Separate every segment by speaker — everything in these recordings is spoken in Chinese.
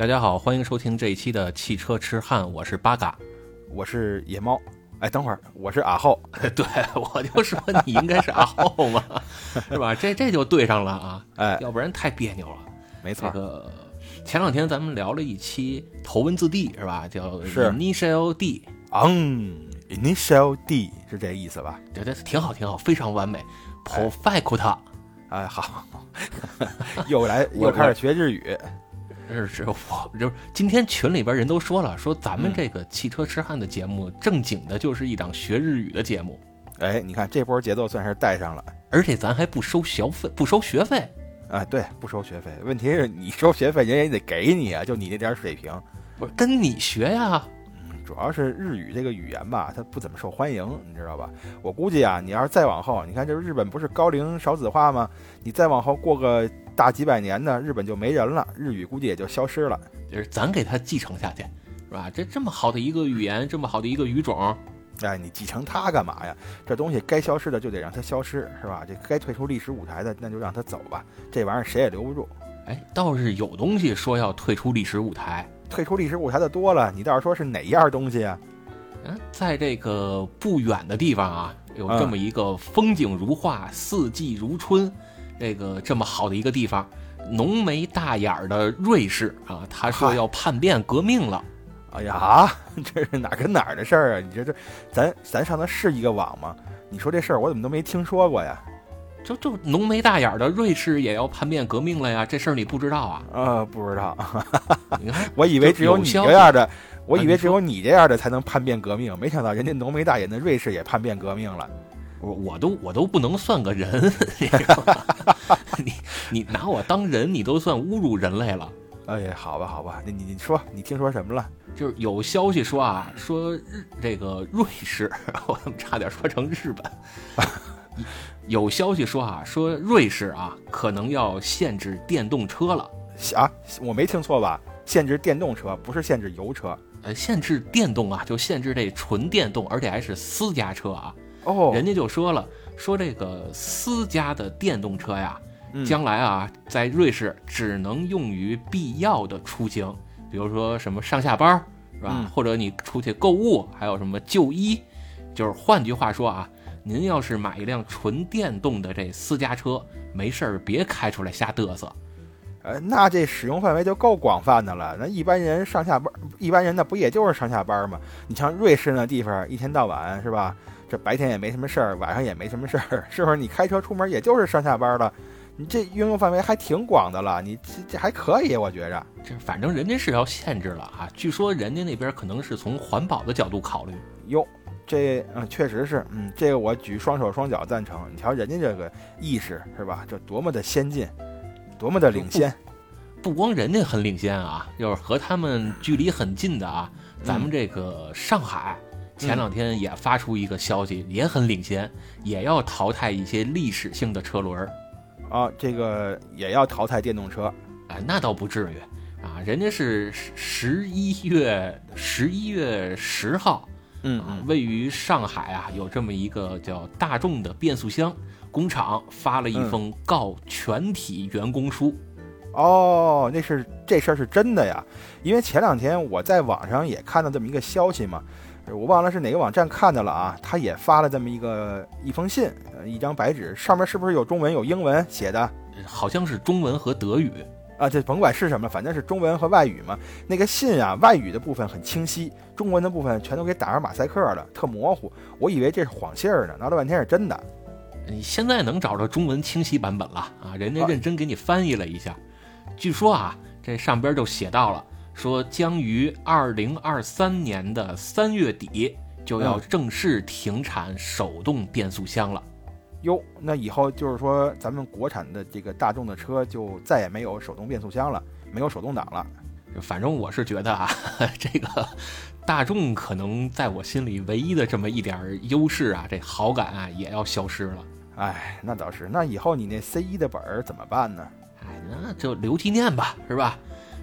Speaker 1: 大家好，欢迎收听这一期的汽车痴汉，我是八嘎。
Speaker 2: 我是野猫。哎，等会儿，我是阿浩。
Speaker 1: 对，我就说你应该是阿浩嘛，是吧？这这就对上了啊，
Speaker 2: 哎，
Speaker 1: 要不然太别扭了。
Speaker 2: 没错
Speaker 1: 这，个前两天咱们聊了一期头文字 D 是吧？叫
Speaker 2: 是
Speaker 1: Initial D，
Speaker 2: 嗯，initial D 是这意思吧？
Speaker 1: 对对，挺好挺好，非常完美。Perfect，
Speaker 2: 哎，好，又来又开始学日语。
Speaker 1: 是是，我就是今天群里边人都说了，说咱们这个汽车痴汉的节目正经的就是一档学日语的节目，
Speaker 2: 哎，你看这波节奏算是带上了。
Speaker 1: 而且咱还不收学费，不收学费。
Speaker 2: 啊，对，不收学费。问题是你收学费，人家也得给你啊，就你那点水平。
Speaker 1: 不是跟你学呀？
Speaker 2: 嗯，主要是日语这个语言吧，它不怎么受欢迎，你知道吧？我估计啊，你要是再往后，你看这日本不是高龄少子化吗？你再往后过个大几百年呢，日本就没人了，日语估计也就消失了。
Speaker 1: 就是咱给它继承下去，是吧？这这么好的一个语言，这么好的一个语种，
Speaker 2: 哎，你继承它干嘛呀？这东西该消失的就得让它消失，是吧？这该退出历史舞台的，那就让它走吧。这玩意儿谁也留不住。
Speaker 1: 哎，倒是有东西说要退出历史舞台。
Speaker 2: 退出历史舞台的多了，你倒是说是哪样东西啊？
Speaker 1: 嗯，在这个不远的地方啊，有这么一个风景如画、四季如春，这个这么好的一个地方，浓眉大眼儿的瑞士啊，他说要叛变革命了。
Speaker 2: 哎呀，这是哪儿跟哪儿的事儿啊？你这这，咱咱上的是一个网吗？你说这事儿我怎么都没听说过呀？
Speaker 1: 就就浓眉大眼儿的瑞士也要叛变革命了呀？这事儿你不知道啊？
Speaker 2: 呃，不知道，
Speaker 1: 你看，
Speaker 2: 我以为只有你这样的，我以为只有你这样的才能叛变革命，没想到人家浓眉大眼的瑞士也叛变革命了。
Speaker 1: 我我都我都不能算个人，你？你你拿我当人，你都算侮辱人类了。
Speaker 2: 哎呀，好吧，好吧，你你你说，你听说什么了？
Speaker 1: 就是有消息说啊，说日这个瑞士，我怎么差点说成日本？有消息说啊，说瑞士啊可能要限制电动车了，
Speaker 2: 啊，我没听错吧？限制电动车，不是限制油车。
Speaker 1: 呃，限制电动啊，就限制这纯电动，而且还是私家车啊。
Speaker 2: 哦，
Speaker 1: 人家就说了，说这个私家的电动车呀，
Speaker 2: 嗯
Speaker 1: 将来啊，在瑞士只能用于必要的出行，比如说什么上下班儿，是吧？
Speaker 2: 嗯
Speaker 1: 或者你出去购物，还有什么就医，就是换句话说啊，您要是买一辆纯电动的这私家车，没事儿别开出来瞎嘚瑟。
Speaker 2: 呃，那这使用范围就够广泛的了。那一般人上下班，一般人那不也就是上下班吗？你像瑞士那地方，一天到晚是吧？这白天也没什么事儿，晚上也没什么事儿，是不是？你开车出门也就是上下班了，你这应用范围还挺广的了。你这这还可以，我觉着。
Speaker 1: 这反正人家是要限制了啊，据说人家那边可能是从环保的角度考虑。
Speaker 2: 哟，这嗯，确实是，嗯，这个我举双手双脚赞成。你瞧人家这个意识是吧？这多么的先进，多么的领先。
Speaker 1: 不光人家很领先啊，就是和他们距离很近的啊，咱们这个上海前两天也发出一个消息，也很领先，也要淘汰一些历史性的车轮儿。
Speaker 2: 啊，这个也要淘汰电动车。
Speaker 1: 哎，那倒不至于啊，人家是十一月十一月十号
Speaker 2: 嗯
Speaker 1: 啊，位于上海啊，有这么一个叫大众的变速箱工厂发了一封告全体员工书。
Speaker 2: 哦，那是这事儿是真的呀，因为前两天我在网上也看到这么一个消息嘛，呃我忘了是哪个网站看的了啊，他也发了这么一个一封信，呃，一张白纸，上面是不是有中文有英文写的？
Speaker 1: 好像是中文和德语，
Speaker 2: 啊，这甭管是什么，反正是中文和外语嘛。那个信啊，外语的部分很清晰，中文的部分全都给打上马赛克了，特模糊。我以为这是谎信儿呢，闹了半天是真的。
Speaker 1: 你现在能找着中文清晰版本了啊？人家
Speaker 2: 啊
Speaker 1: 认真给你翻译了一下。据说啊，这上边就写到了，说将于二零二三年的三月底就要
Speaker 2: 嗯
Speaker 1: 正式停产手动变速箱了。
Speaker 2: 哟，那以后就是说，咱们国产的这个大众的车就再也没有手动变速箱了，没有手动挡了。
Speaker 1: 反正我是觉得啊，这个大众可能在我心里唯一的这么一点优势啊，这好感啊也要消失了。
Speaker 2: 哎，那倒是。那以后你那 C 一的本儿怎么办呢？
Speaker 1: 哎，那就留纪念吧，是吧？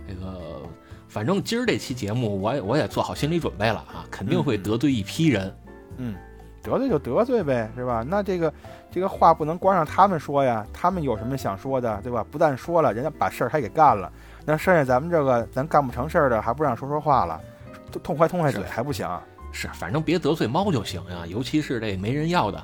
Speaker 1: 这个，反正今儿这期节目我也我也做好心理准备了啊，肯定会得罪一批人。
Speaker 2: 嗯，得罪就得罪呗，是吧？那这个这个话不能光让他们说呀，他们有什么想说的，对吧？不但说了，人家把事儿还给干了，那剩下咱们这个咱干不成事儿的，还不让说说话了，痛快痛快嘴还不行？
Speaker 1: 是，反正别得罪猫就行呀，尤其是这没人要的。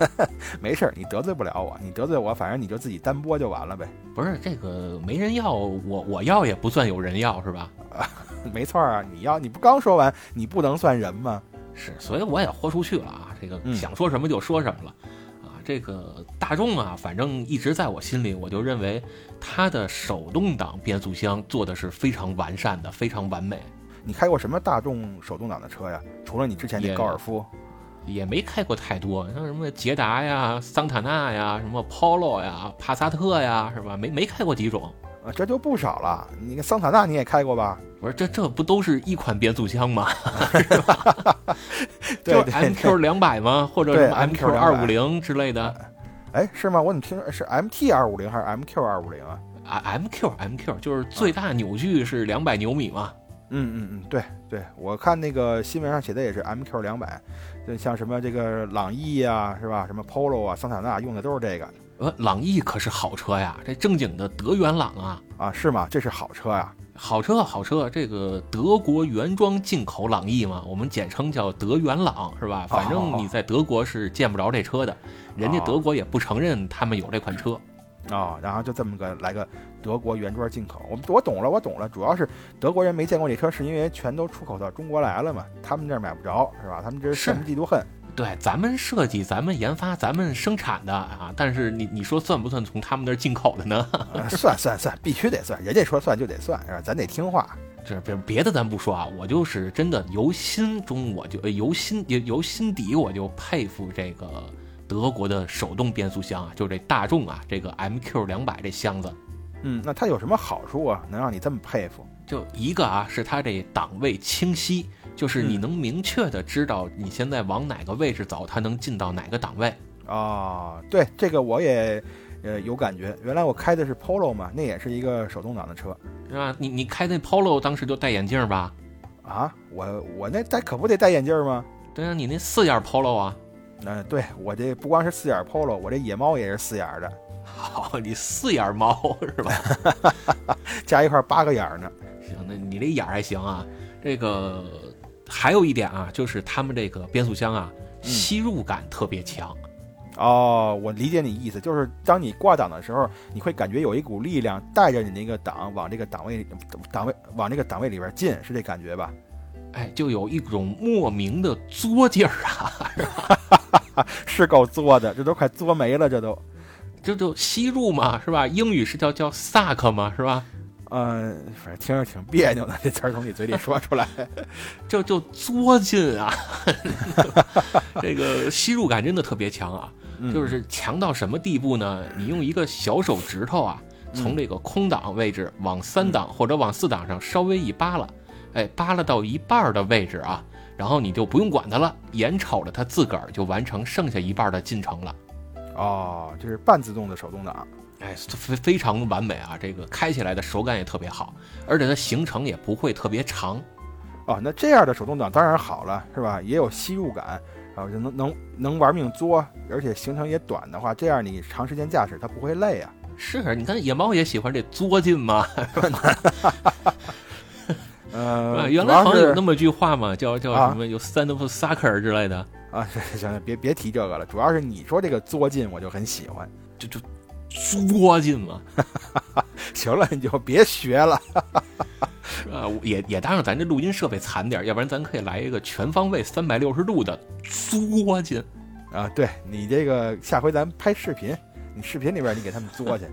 Speaker 2: 没事儿，你得罪不了我，你得罪我，反正你就自己单播就完了呗。
Speaker 1: 不是这个没人要，我我要也不算有人要是吧？
Speaker 2: 啊，没错啊，你要你不刚说完，你不能算人吗？
Speaker 1: 是，所以我也豁出去了啊，这个想说什么就说什么了。啊，这个大众啊，反正一直在我心里，我就认为它的手动挡变速箱做的是非常完善的，非常完美。
Speaker 2: 你开过什么大众手动挡的车呀？除了你之前那高尔夫。
Speaker 1: 也没开过太多，像什么捷达呀、桑塔纳呀、什么 Polo 呀、帕萨特呀，是吧？没没开过几种
Speaker 2: 啊，这就不少了。你看桑塔纳你也开过吧？
Speaker 1: 我说，这这不都是一款变速箱吗？
Speaker 2: 是吧？
Speaker 1: 就是 MQ 两百吗？或者什么 MQ 二五零之类的？
Speaker 2: 哎，是吗？我怎么听是 MT 二五零还是 MQ 二五零啊？
Speaker 1: 啊，MQ MQ 就是最大扭矩是两百牛米嘛？
Speaker 2: 嗯嗯嗯，对对，我看那个新闻上写的也是 MQ 两百。就像什么这个朗逸啊，是吧？什么 Polo 啊，桑塔纳用的都是这个。
Speaker 1: 呃，朗逸可是好车呀，这正经的德元朗啊
Speaker 2: 啊，是吗？这是好车呀，
Speaker 1: 好车好车，这个德国原装进口朗逸嘛，我们简称叫德元朗，是吧？反正你在德国是见不着这车的，人家德国也不承认他们有这款车。
Speaker 2: 啊，然后就这么个来个德国原装进口，我我懂了，我懂了，主要是德国人没见过这车，是因为全都出口到中国来了嘛，他们这儿买不着，是吧？他们这是羡慕嫉妒恨。
Speaker 1: 对，咱们设计，咱们研发，咱们生产的啊，但是你你说算不算从他们那儿进口的呢？
Speaker 2: 算算算，必须得算，人家说算就得算，是吧？咱得听话。
Speaker 1: 这别别的咱不说啊，我就是真的由心中我就由心由由心底我就佩服这个。德国的手动变速箱啊，就这大众啊，这个 MQ 两百这箱子，
Speaker 2: 嗯，那它有什么好处啊？能让你这么佩服？
Speaker 1: 就一个啊，是它这档位清晰，就是你能明确的知道你现在往哪个位置走，它能进到哪个档位
Speaker 2: 啊。对，这个我也呃有感觉。原来我开的是 Polo 嘛，那也是一个手动挡的车，
Speaker 1: 是吧？你你开那 Polo 当时就戴眼镜吧？
Speaker 2: 啊，我我那戴可不得戴眼镜吗？
Speaker 1: 对啊，你那四眼 Polo 啊。
Speaker 2: 嗯，对我这不光是四眼 Polo，我这野猫也是四眼的。
Speaker 1: 好，你四眼猫是吧？
Speaker 2: 加一块八个眼呢。
Speaker 1: 行，那你这眼还行啊。这个还有一点啊，就是他们这个变速箱啊，吸入感特别强。
Speaker 2: 哦，我理解你意思，就是当你挂档的时候，你会感觉有一股力量带着你那个档往这个档位档位往这个档位里边进，是这感觉吧？
Speaker 1: 哎，就有一种莫名的作劲儿啊，
Speaker 2: 是够作的，这都快作没了，这都，
Speaker 1: 这就吸入嘛，是吧？英语是叫叫 suck 嘛，是吧？
Speaker 2: 嗯，反正听着挺别扭的，这词儿从你嘴里说出来，
Speaker 1: 就就作劲啊，这个吸入感真的特别强啊，就是强到什么地步呢？你用一个小手指头啊，从这个空档位置往三档或者往四档上稍微一扒拉。哎，扒拉到一半的位置啊，然后你就不用管它了，眼瞅着它自个儿就完成剩下一半的进程了。
Speaker 2: 哦，这是半自动的手动挡，
Speaker 1: 哎，非非常完美啊！这个开起来的手感也特别好，而且它行程也不会特别长。
Speaker 2: 哦，那这样的手动挡当然好了，是吧？也有吸入感，然后就能能能玩命作，而且行程也短的话，这样你长时间驾驶它不会累啊。
Speaker 1: 是，你看野猫也喜欢这作劲嘛。
Speaker 2: 呃，
Speaker 1: 原来好像有那么句话嘛，叫叫什么有 stand up sucker 之类的
Speaker 2: 啊。行行，别别提这个了。主要是你说这个作劲，我就很喜欢，
Speaker 1: 就就作劲嘛。
Speaker 2: 行了，你就别学了。
Speaker 1: 啊，也也当然咱这录音设备惨点，要不然咱可以来一个全方位三百六十度的作劲
Speaker 2: 啊。对你这个下回咱拍视频，你视频里边你给他们作去。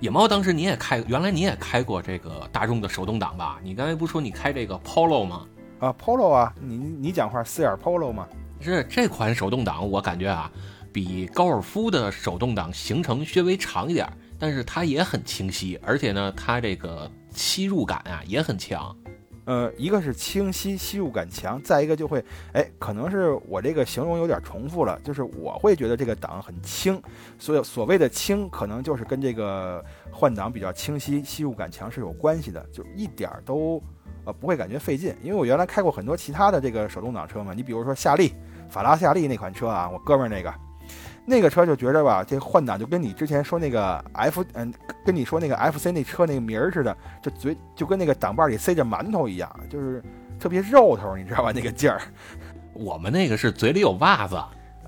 Speaker 1: 野猫，当时你也开，原来你也开过这个大众的手动挡吧？你刚才不说你开这个 Polo 吗？
Speaker 2: 啊，Polo 啊，你你讲话四眼 Polo 吗？
Speaker 1: 是这款手动挡，我感觉啊，比高尔夫的手动挡行程稍微长一点，但是它也很清晰，而且呢，它这个吸入感啊也很强。
Speaker 2: 呃，一个是清晰，吸入感强，再一个就会，哎，可能是我这个形容有点重复了，就是我会觉得这个档很轻，所以所谓的轻，可能就是跟这个换挡比较清晰、吸入感强是有关系的，就一点儿都呃不会感觉费劲。因为我原来开过很多其他的这个手动挡车嘛，你比如说夏利，法拉夏利那款车啊，我哥们儿那个，那个车就觉着吧，这换挡就跟你之前说那个 F，嗯，跟你说那个 FC 那车那个名儿似的，就嘴就跟那个挡把里塞着馒头一样，就是特别肉头，你知道吧？那个劲儿。
Speaker 1: 我们那个是嘴里有袜子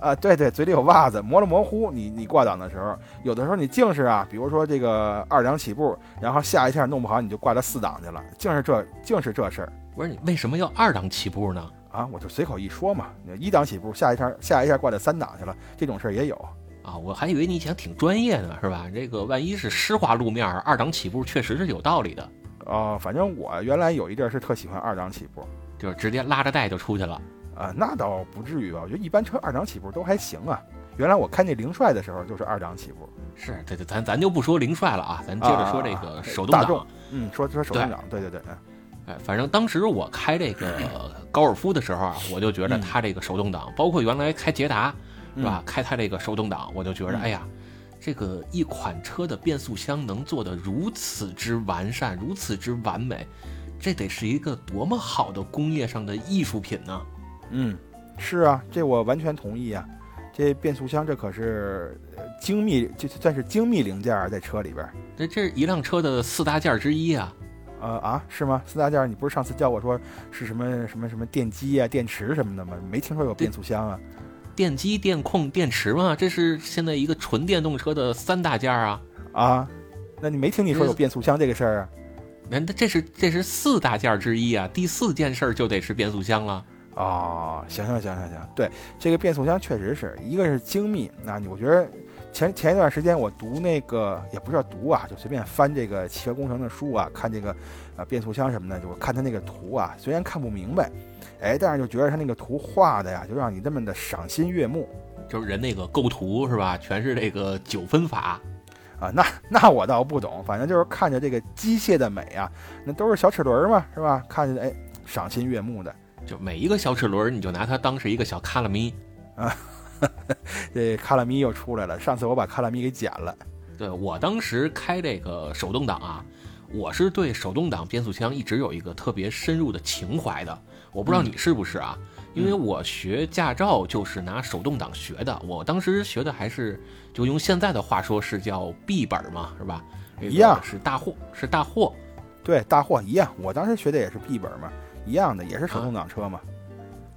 Speaker 2: 啊，对对，嘴里有袜子，模了模糊。你你挂档的时候，有的时候你净是啊，比如说这个二档起步，然后下一下弄不好，你就挂到四档去了，净是这净是这事儿。
Speaker 1: 不是你为什么要二档起步呢？
Speaker 2: 啊，我就随口一说嘛，一档起步，下一下下一下挂在三档去了，这种事儿也有
Speaker 1: 啊。我还以为你想挺专业的，是吧？这个万一是湿滑路面，二档起步确实是有道理的。
Speaker 2: 啊，反正我原来有一阵是特喜欢二档起步，
Speaker 1: 就是直接拉着带就出去了。
Speaker 2: 啊，那倒不至于吧？我觉得一般车二档起步都还行啊。原来我开那凌帅的时候就是二档起步。
Speaker 1: 是，对对，咱咱就不说凌帅了啊，咱接着说这个手动挡。
Speaker 2: 嗯，说说手动挡，对对对。
Speaker 1: 哎，反正当时我开这个高尔夫的时候啊，我就觉得它这个手动挡，包括原来开捷达，是吧？开它这个手动挡，我就觉得，哎呀，这个一款车的变速箱能做得如此之完善，如此之完美，这得是一个多么好的工业上的艺术品呢？
Speaker 2: 嗯，是啊，这我完全同意啊。这变速箱这可是精密，就算是精密零件儿，在车里边。
Speaker 1: 这这是一辆车的四大件之一啊。
Speaker 2: 呃啊，是吗？四大件，你不是上次教我说是什么什么什么电机啊、电池什么的吗？没听说有变速箱啊。
Speaker 1: 电机、电控、电池嘛，这是现在一个纯电动车的三大件啊。
Speaker 2: 啊，那你没听你说有变速箱这个事儿啊？
Speaker 1: 那这是这是四大件之一啊，第四件事儿就得是变速箱了。
Speaker 2: 哦，行行行行行，对，这个变速箱确实是一个是精密，那你我觉得前前一段时间我读那个也不是读啊，就随便翻这个汽车工程的书啊，看这个呃变速箱什么的，就看他那个图啊，虽然看不明白，哎，但是就觉得他那个图画的呀，就让你这么的赏心悦目，
Speaker 1: 就是人那个构图是吧，全是这个九分法
Speaker 2: 啊，那那我倒不懂，反正就是看着这个机械的美啊，那都是小齿轮嘛，是吧？看着哎赏心悦目的。
Speaker 1: 就每一个小齿轮，你就拿它当是一个小卡拉咪
Speaker 2: 啊，这卡拉咪又出来了。上次我把卡拉咪给剪了。
Speaker 1: 对我当时开这个手动挡啊，我是对手动挡变速箱一直有一个特别深入的情怀的。我不知道你是不是啊？因为我学驾照就是拿手动挡学的。我当时学的还是就用现在的话说是叫 B 本嘛，是吧？
Speaker 2: 一样
Speaker 1: 是大货，是大货。
Speaker 2: 对，大货一样。我当时学的也是 B 本嘛。一样的，也是手动挡车嘛，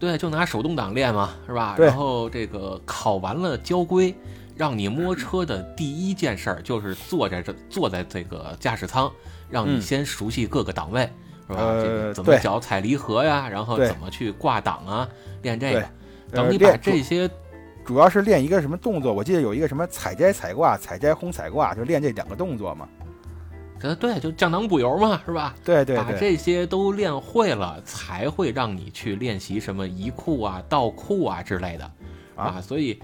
Speaker 1: 对，就拿手动挡练嘛，是吧？然后这个考完了交规，让你摸车的第一件事儿就是坐在这，坐在这个驾驶舱，让你先熟悉各个档位，是吧？这个怎么脚踩离合呀？然后怎么去挂档啊？练这个，等你把这些，
Speaker 2: 主要是练一个什么动作？我记得有一个什么采摘踩挂，采摘轰踩挂，就练这两个动作嘛。
Speaker 1: 呃，对，就降档补油嘛，是吧？
Speaker 2: 对对，
Speaker 1: 把这些都练会了，才会让你去练习什么移库啊、倒库啊之类的啊。所以，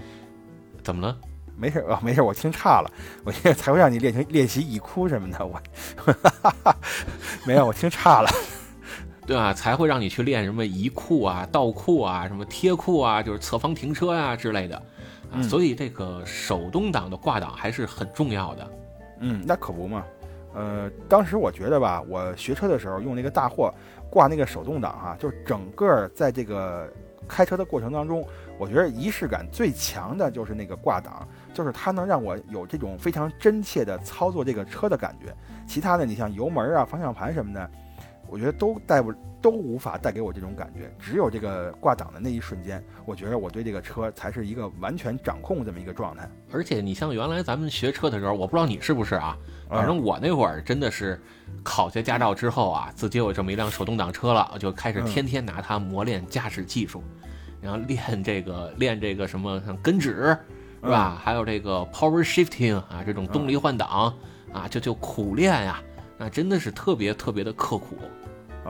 Speaker 1: 怎么了？
Speaker 2: 没事啊，没事，我听差了，我现在才会让你练成练习移库什么的。我，没有，我听差了，
Speaker 1: 对啊？才会让你去练什么移库啊、倒库啊、什么贴库啊，就是侧方停车呀之类的啊。所以，这个手动挡的挂档还是很重要的。
Speaker 2: 嗯，那可不嘛。呃，当时我觉得吧，我学车的时候用那个大货挂那个手动挡哈，就是整个在这个开车的过程当中，我觉得仪式感最强的就是那个挂档，就是它能让我有这种非常真切的操作这个车的感觉。其他的，你像油门啊、方向盘什么的，我觉得都带不都无法带给我这种感觉。只有这个挂档的那一瞬间，我觉得我对这个车才是一个完全掌控这么一个状态。
Speaker 1: 而且，你像原来咱们学车的时候，我不知道你是不是啊？反正我那会儿真的是考下驾照之后啊，自己有这么一辆手动挡车了，就开始天天拿它磨练驾驶技术，然后练这个练这个什么像跟指是吧？还有这个 power shifting 啊，这种动力换挡啊，就就苦练呀，那真的是特别特别的刻苦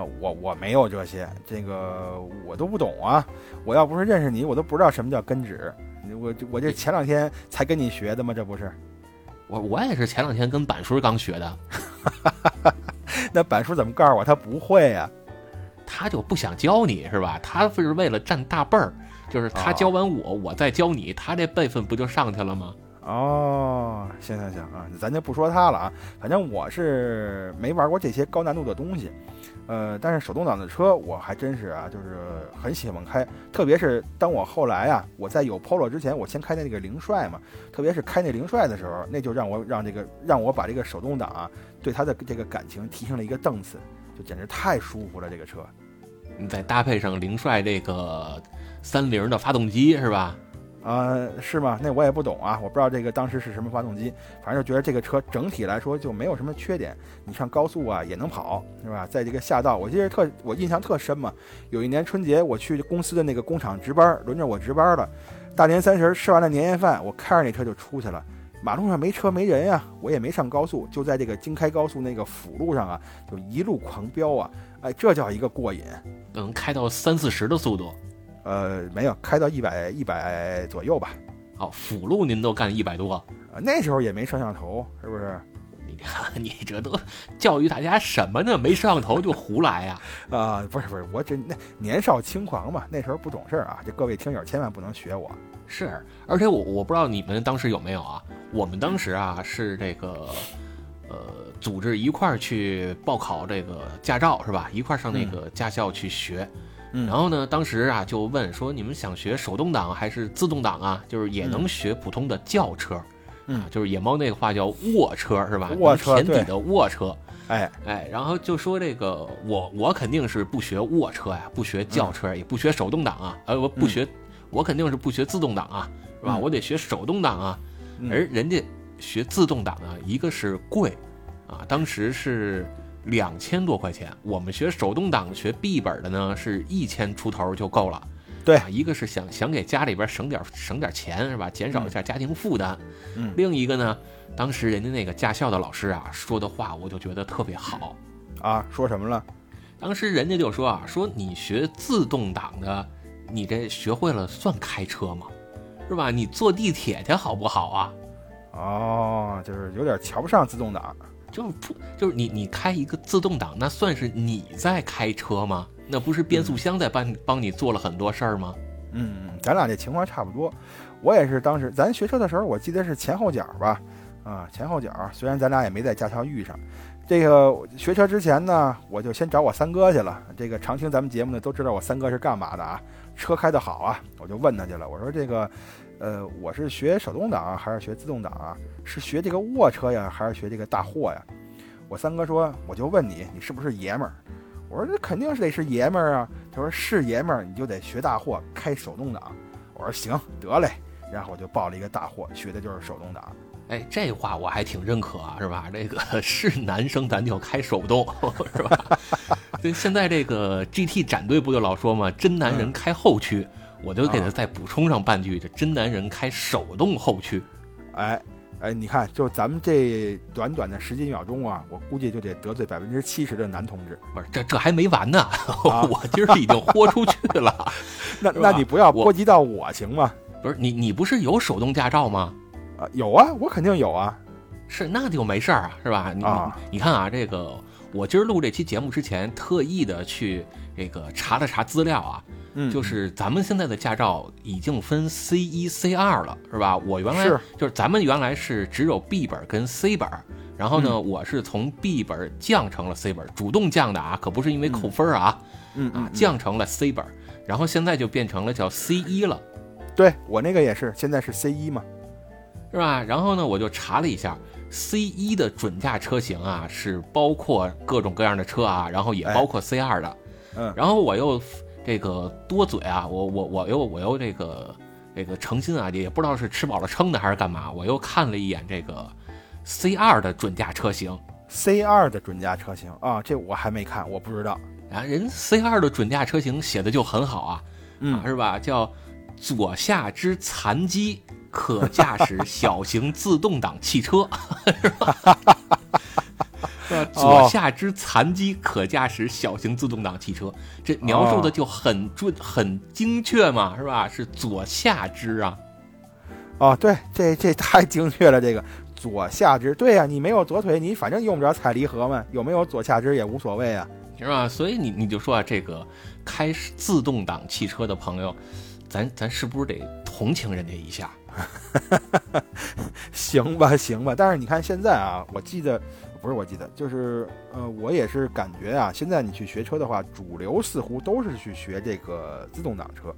Speaker 2: 啊！我我没有这些，这个我都不懂啊！我要不是认识你，我都不知道什么叫根指。我我这前两天才跟你学的吗？这不是。
Speaker 1: 我我也是前两天跟板叔刚学的，
Speaker 2: 那板叔怎么告诉我他不会呀？
Speaker 1: 他就不想教你是吧？他是为了占大辈儿，就是他教完我，我再教你，他这辈分不就上去了吗？
Speaker 2: 哦，行行行啊，咱就不说他了啊。反正我是没玩过这些高难度的东西，呃，但是手动挡的车我还真是啊，就是很喜欢开。特别是当我后来啊，我在有 Polo 之前，我先开的那个凌帅嘛。特别是开那凌帅的时候，那就让我让这个让我把这个手动挡啊，对它的这个感情提升了一个档次，就简直太舒服了。这个车，
Speaker 1: 你再搭配上凌帅这个三菱的发动机，是吧？
Speaker 2: 啊，是吗？那我也不懂啊，我不知道这个当时是什么发动机，反正就觉得这个车整体来说就没有什么缺点。你上高速啊也能跑，是吧？在这个下道，我记得特我印象特深嘛。有一年春节我去公司的那个工厂值班，轮着我值班了。大年三十吃完了年夜饭，我开着那车就出去了。马路上没车没人呀，我也没上高速，就在这个京开高速那个辅路上啊，就一路狂飙啊！哎，这叫一个过瘾，
Speaker 1: 能开到三四十的速度。
Speaker 2: 呃，没有开到一百一百左右吧。
Speaker 1: 好，辅路您都干一百多，
Speaker 2: 啊，那时候也没摄像头，是不是？
Speaker 1: 你看 你这都教育大家什么呢？没摄像头就胡来呀？
Speaker 2: 啊，不是不是，我这那年少轻狂嘛，那时候不懂事儿啊。这各位听友千万不能学我。
Speaker 1: 是，而且我我不知道你们当时有没有啊？我们当时啊是这个，呃，组织一块儿去报考这个驾照是吧？一块儿上那个驾校去学。然后呢，当时啊就问说，你们想学手动挡还是自动挡啊？就是也能学普通的轿车，
Speaker 2: 嗯，
Speaker 1: 就是野猫那个话叫卧车是吧？
Speaker 2: 卧车
Speaker 1: 田底的卧车，
Speaker 2: 哎。
Speaker 1: 哎，然后就说这个我我肯定是不学卧车呀，不学轿车，也不学手动挡啊，呃我不学，我肯定是不学自动挡啊，是吧？我得学手动挡啊，而人家学自动挡啊，一个是贵，啊，当时是。两千多块钱，我们学手动挡学 B 本的呢，是一千出头就够了。
Speaker 2: 对，
Speaker 1: 一个是想想给家里边省点省点钱是吧，减少一下家庭负担。
Speaker 2: 嗯，
Speaker 1: 另一个呢，当时人家那个驾校的老师啊说的话，我就觉得特别好
Speaker 2: 啊。说什么了？
Speaker 1: 当时人家就说啊，说你学自动挡的，你这学会了算开车吗？是吧？你坐地铁去好不好啊？
Speaker 2: 哦，就是有点瞧不上自动挡。
Speaker 1: 就是不就是你你开一个自动挡，那算是你在开车吗？那不是变速箱在帮帮你做了很多事儿吗？
Speaker 2: 嗯嗯，咱俩这情况差不多。我也是当时咱学车的时候，我记得是前后脚吧，啊前后脚。虽然咱俩也没在驾校遇上，这个学车之前呢，我就先找我三哥去了。这个常听咱们节目的都知道我三哥是干嘛的啊？车开得好啊，我就问他去了。我说这个。呃，我是学手动挡还是学自动挡啊？是学这个卧车呀，还是学这个大货呀？我三哥说，我就问你，你是不是爷们儿？我说这肯定是得是爷们儿啊。他说是爷们儿，你就得学大货，开手动挡。我说行，得嘞。然后我就报了一个大货，学的就是手动挡。
Speaker 1: 哎，这话我还挺认可啊，是吧？这个 是男生咱就开手动，是吧？对现在这个 GT 展队不就老说嘛？真男人开后驱。我就给他再补充上半句：这真男人开手动后驱。
Speaker 2: 哎哎，你看，就咱们这短短的十几秒钟啊，我估计就得得罪百分之七十的男同志。
Speaker 1: 不是，这这还没完呢，我今儿已经豁出去了。
Speaker 2: 那那你不要波及到我行吗？
Speaker 1: 不是你你不是有手动驾照吗？
Speaker 2: 啊，有啊，我肯定有啊。
Speaker 1: 是，那就没事儿啊，是吧？你你看啊，这个我今儿录这期节目之前，特意的去这个查了查资料啊。
Speaker 2: 嗯，
Speaker 1: 就是咱们现在的驾照已经分 C 一、C 二了，是吧？我原来
Speaker 2: 是
Speaker 1: 就是咱们原来是只有 B 本跟 C 本，然后呢，我是从 B 本降成了 C 本，主动降的啊，可不是因为扣分啊，
Speaker 2: 嗯
Speaker 1: 啊，降成了 C 本，然后现在就变成了叫 C 一了。
Speaker 2: 对我那个也是，现在是 C 一嘛，
Speaker 1: 是吧？然后呢，我就查了一下，C 一的准驾车型啊，是包括各种各样的车啊，然后也包括 C 二的，
Speaker 2: 嗯，
Speaker 1: 然后我又。这个多嘴啊，我我我又我又这个这个诚心啊，也不知道是吃饱了撑的还是干嘛，我又看了一眼这个 C 二的准驾车型
Speaker 2: ，C 二的准驾车型啊，这我还没看，我不知道
Speaker 1: 啊。人 C 二的准驾车型写的就很好啊，
Speaker 2: 嗯，
Speaker 1: 是吧？叫左下肢残疾可驾驶小型自动挡汽车，是吧？左下肢残疾可驾驶小型自动挡汽车，这描述的就很准、很精确嘛，是吧？是左下肢啊。
Speaker 2: 哦，对，这这太精确了。这个左下肢，对呀，你没有左腿，你反正用不着踩离合嘛，有没有左下肢也无所谓啊，
Speaker 1: 是吧？所以你你就说啊，这个开自动挡汽车的朋友，咱咱是不是得同情人家一下？
Speaker 2: 行吧，行吧。但是你看现在啊，我记得不是我记得，就是呃，我也是感觉啊，现在你去学车的话，主流似乎都是去学这个自动挡车，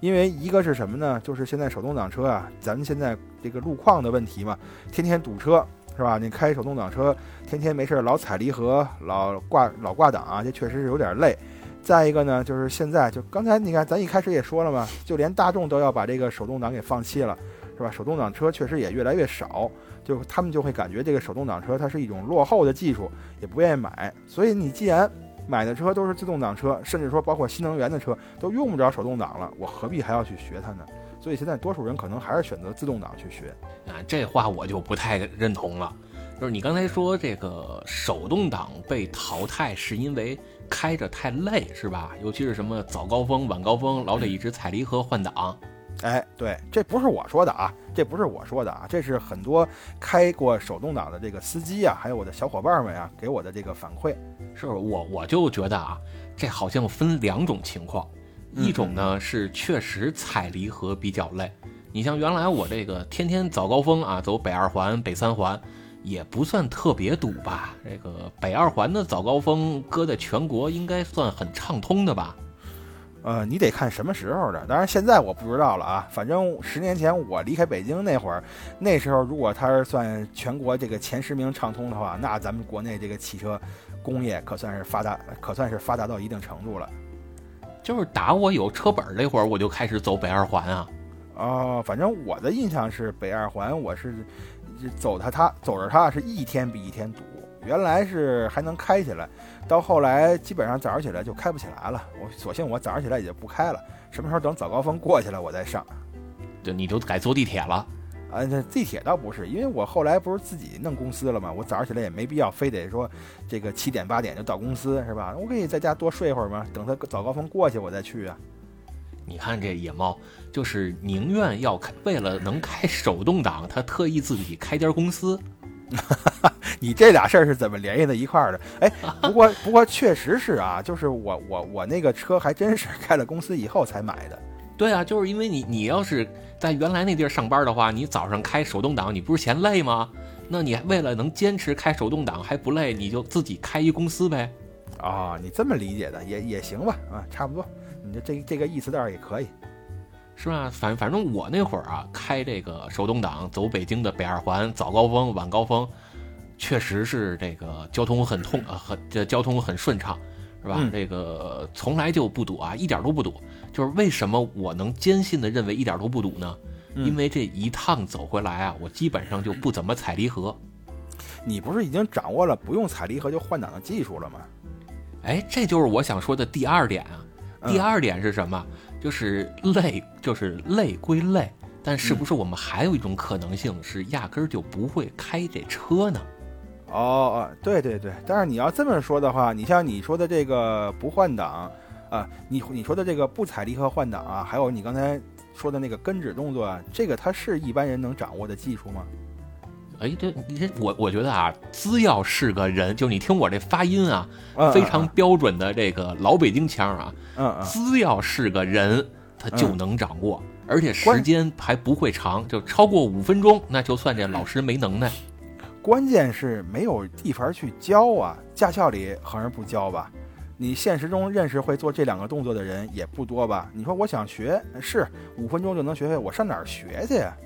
Speaker 2: 因为一个是什么呢？就是现在手动挡车啊，咱们现在这个路况的问题嘛，天天堵车是吧？你开手动挡车，天天没事老踩离合，老挂老挂档啊，这确实是有点累。再一个呢，就是现在就刚才你看，咱一开始也说了嘛，就连大众都要把这个手动挡给放弃了。是吧？手动挡车确实也越来越少，就他们就会感觉这个手动挡车它是一种落后的技术，也不愿意买。所以你既然买的车都是自动挡车，甚至说包括新能源的车都用不着手动挡了，我何必还要去学它呢？所以现在多数人可能还是选择自动挡去学。
Speaker 1: 啊，这话我就不太认同了。就是你刚才说这个手动挡被淘汰是因为开着太累，是吧？尤其是什么早高峰、晚高峰，老得一直踩离合换挡。
Speaker 2: 哎，对，这不是我说的啊，这不是我说的啊，这是很多开过手动挡的这个司机啊，还有我的小伙伴们啊，给我的这个反馈。
Speaker 1: 是我我就觉得啊，这好像分两种情况，一种呢是确实踩离合比较累。你像原来我这个天天早高峰啊，走北二环、北三环，也不算特别堵吧。这个北二环的早高峰搁在全国应该算很畅通的吧。
Speaker 2: 呃，你得看什么时候的，当然现在我不知道了啊。反正十年前我离开北京那会儿，那时候如果它是算全国这个前十名畅通的话，那咱们国内这个汽车工业可算是发达，可算是发达到一定程度了。
Speaker 1: 就是打我有车本那会儿，我就开始走北二环啊。
Speaker 2: 哦，反正我的印象是北二环，我是走它它走着它是一天比一天堵。原来是还能开起来，到后来基本上早上起来就开不起来了。我索性我早上起来也就不开了，什么时候等早高峰过去了我再上。
Speaker 1: 就你都改坐地铁了？
Speaker 2: 啊，这地铁倒不是，因为我后来不是自己弄公司了吗？我早上起来也没必要非得说这个七点八点就到公司是吧？我可以在家多睡会儿嘛，等他早高峰过去我再去啊。
Speaker 1: 你看这野猫，就是宁愿要开，为了能开手动挡，他特意自己开间公司。
Speaker 2: 你这俩事儿是怎么联系在一块儿的？哎，不过不过确实是啊，就是我我我那个车还真是开了公司以后才买的。
Speaker 1: 对啊，就是因为你你要是在原来那地儿上班的话，你早上开手动挡，你不是嫌累吗？那你为了能坚持开手动挡还不累，你就自己开一公司呗。
Speaker 2: 啊，你这么理解的也也行吧？啊，差不多，你这这这个意思倒是也可以，
Speaker 1: 是吧？反反正我那会儿啊，开这个手动挡走北京的北二环，早高峰、晚高峰。确实是这个交通很通啊很这交通很顺畅，是吧？这个从来就不堵啊，一点都不堵。就是为什么我能坚信的认为一点都不堵呢？因为这一趟走回来啊，我基本上就不怎么踩离合。
Speaker 2: 你不是已经掌握了不用踩离合就换挡的技术了吗？
Speaker 1: 哎，这就是我想说的第二点啊。第二点是什么？就是累，就是累归累，但是不是我们还有一种可能性是压根儿就不会开这车呢？
Speaker 2: 哦哦，对对对，但是你要这么说的话，你像你说的这个不换挡啊，你你说的这个不踩离合换挡啊，还有你刚才说的那个跟指动作，这个它是一般人能掌握的技术吗？
Speaker 1: 哎，这你这我我觉得啊，只要是个人，就你听我这发音啊，非常标准的这个老北京腔啊，
Speaker 2: 嗯嗯，
Speaker 1: 只要是个人，他就能掌握，而且时间还不会长，就超过五分钟，那就算这老师没能耐。
Speaker 2: 关键是没有地方去教啊，驾校里好像不教吧？你现实中认识会做这两个动作的人也不多吧？你说我想学，是五分钟就能学会，我上哪儿学去呀？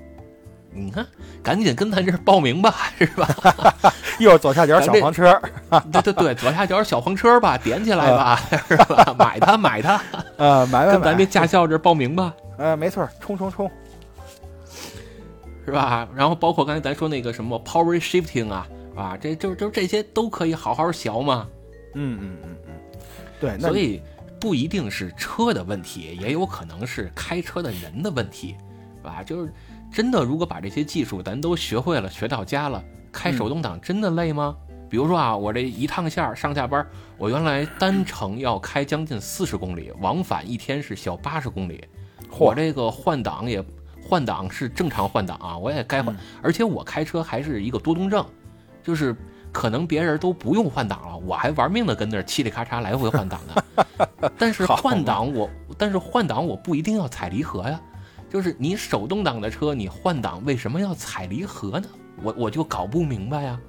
Speaker 1: 你看，赶紧跟咱这儿报名吧，是吧？
Speaker 2: 又是左下角小黄车，
Speaker 1: 对对对，左下角小黄车吧，点起来吧，是吧？买它买它，
Speaker 2: 呃，买买买，
Speaker 1: 跟咱这驾校这报名吧。
Speaker 2: 呃，没错，冲冲冲！
Speaker 1: 是吧？然后包括刚才咱说那个什么 power shifting 啊，是吧？这就就这些都可以好好学嘛。
Speaker 2: 嗯嗯嗯嗯，对。
Speaker 1: 所以不一定是车的问题，也有可能是开车的人的问题，是吧？就是真的，如果把这些技术咱都学会了，学到家了，开手动挡真的累吗？比如说啊，我这一趟线上下班，我原来单程要开将近四十公里，往返一天是小八十公里，我这个换挡也。换挡是正常换挡啊，我也该换，而且我开车还是一个多动症，就是可能别人都不用换挡了，我还玩命的跟那儿嘁里咔嚓来回换挡呢。但是换挡我，但是换挡我不一定要踩离合呀，就是你手动挡的车，你换挡为什么要踩离合呢？我我就搞不明白呀。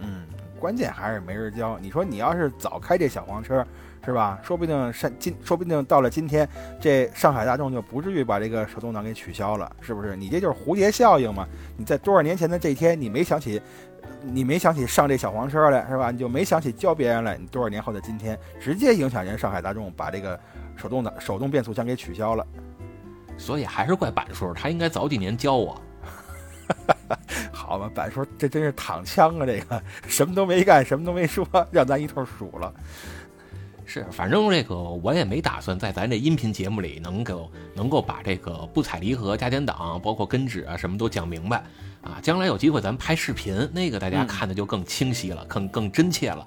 Speaker 2: 嗯，关键还是没人教。你说你要是早开这小黄车，是吧？说不定上今，说不定到了今天，这上海大众就不至于把这个手动挡给取消了，是不是？你这就是蝴蝶效应嘛？你在多少年前的这一天，你没想起，你没想起上这小黄车来，是吧？你就没想起教别人来，你多少年后的今天，直接影响人上海大众把这个手动挡手动变速箱给取消了。
Speaker 1: 所以还是怪板叔，他应该早几年教我。
Speaker 2: 好吧，板叔这真是躺枪啊！这个什么都没干，什么都没说，让咱一通数了。
Speaker 1: 是，反正这个我也没打算在咱这音频节目里能够能够把这个不踩离合、加减档，包括跟指啊什么都讲明白啊。将来有机会咱拍视频，那个大家看的就更清晰了，更更真切了，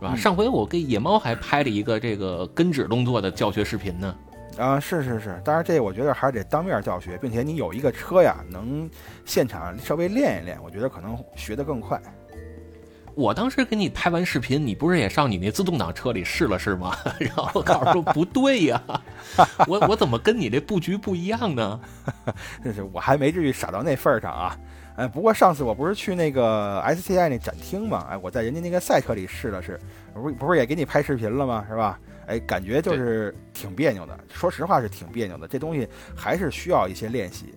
Speaker 1: 是吧？上回我给野猫还拍了一个这个跟指动作的教学视频呢。
Speaker 2: 啊，是是是，当然这我觉得还是得当面教学，并且你有一个车呀，能现场稍微练一练，我觉得可能学得更快。
Speaker 1: 我当时给你拍完视频，你不是也上你那自动挡车里试了试吗？然后告诉说不对呀，我我怎么跟你这布局不一样呢？
Speaker 2: 这 是我还没至于傻到那份儿上啊。哎，不过上次我不是去那个 STI 那展厅嘛，哎，我在人家那个赛车里试了试，不不是也给你拍视频了吗？是吧？哎，感觉就是挺别扭的。说实话是挺别扭的，这东西还是需要一些练习。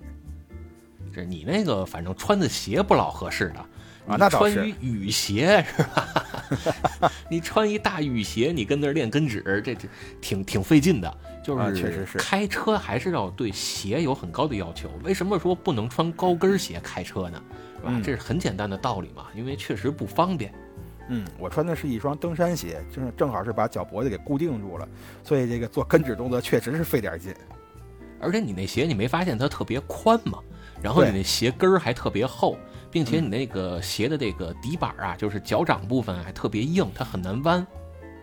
Speaker 1: 这你那个反正穿的鞋不老合适的
Speaker 2: 啊，那
Speaker 1: 穿一雨鞋是吧？你穿一大雨鞋，你跟那儿练跟指，这这挺挺费劲的。就是
Speaker 2: 确实是
Speaker 1: 开车还是要对鞋有很高的要求。为什么说不能穿高跟鞋开车呢？是吧？这是很简单的道理嘛，因为确实不方便。
Speaker 2: 嗯，我穿的是一双登山鞋，就是正好是把脚脖子给固定住了，所以这个做跟指动作确实是费点劲。
Speaker 1: 而且你那鞋你没发现它特别宽吗？然后你那鞋跟儿还特别厚，并且你那个鞋的这个底板啊，就是脚掌部分还特别硬，它很难弯。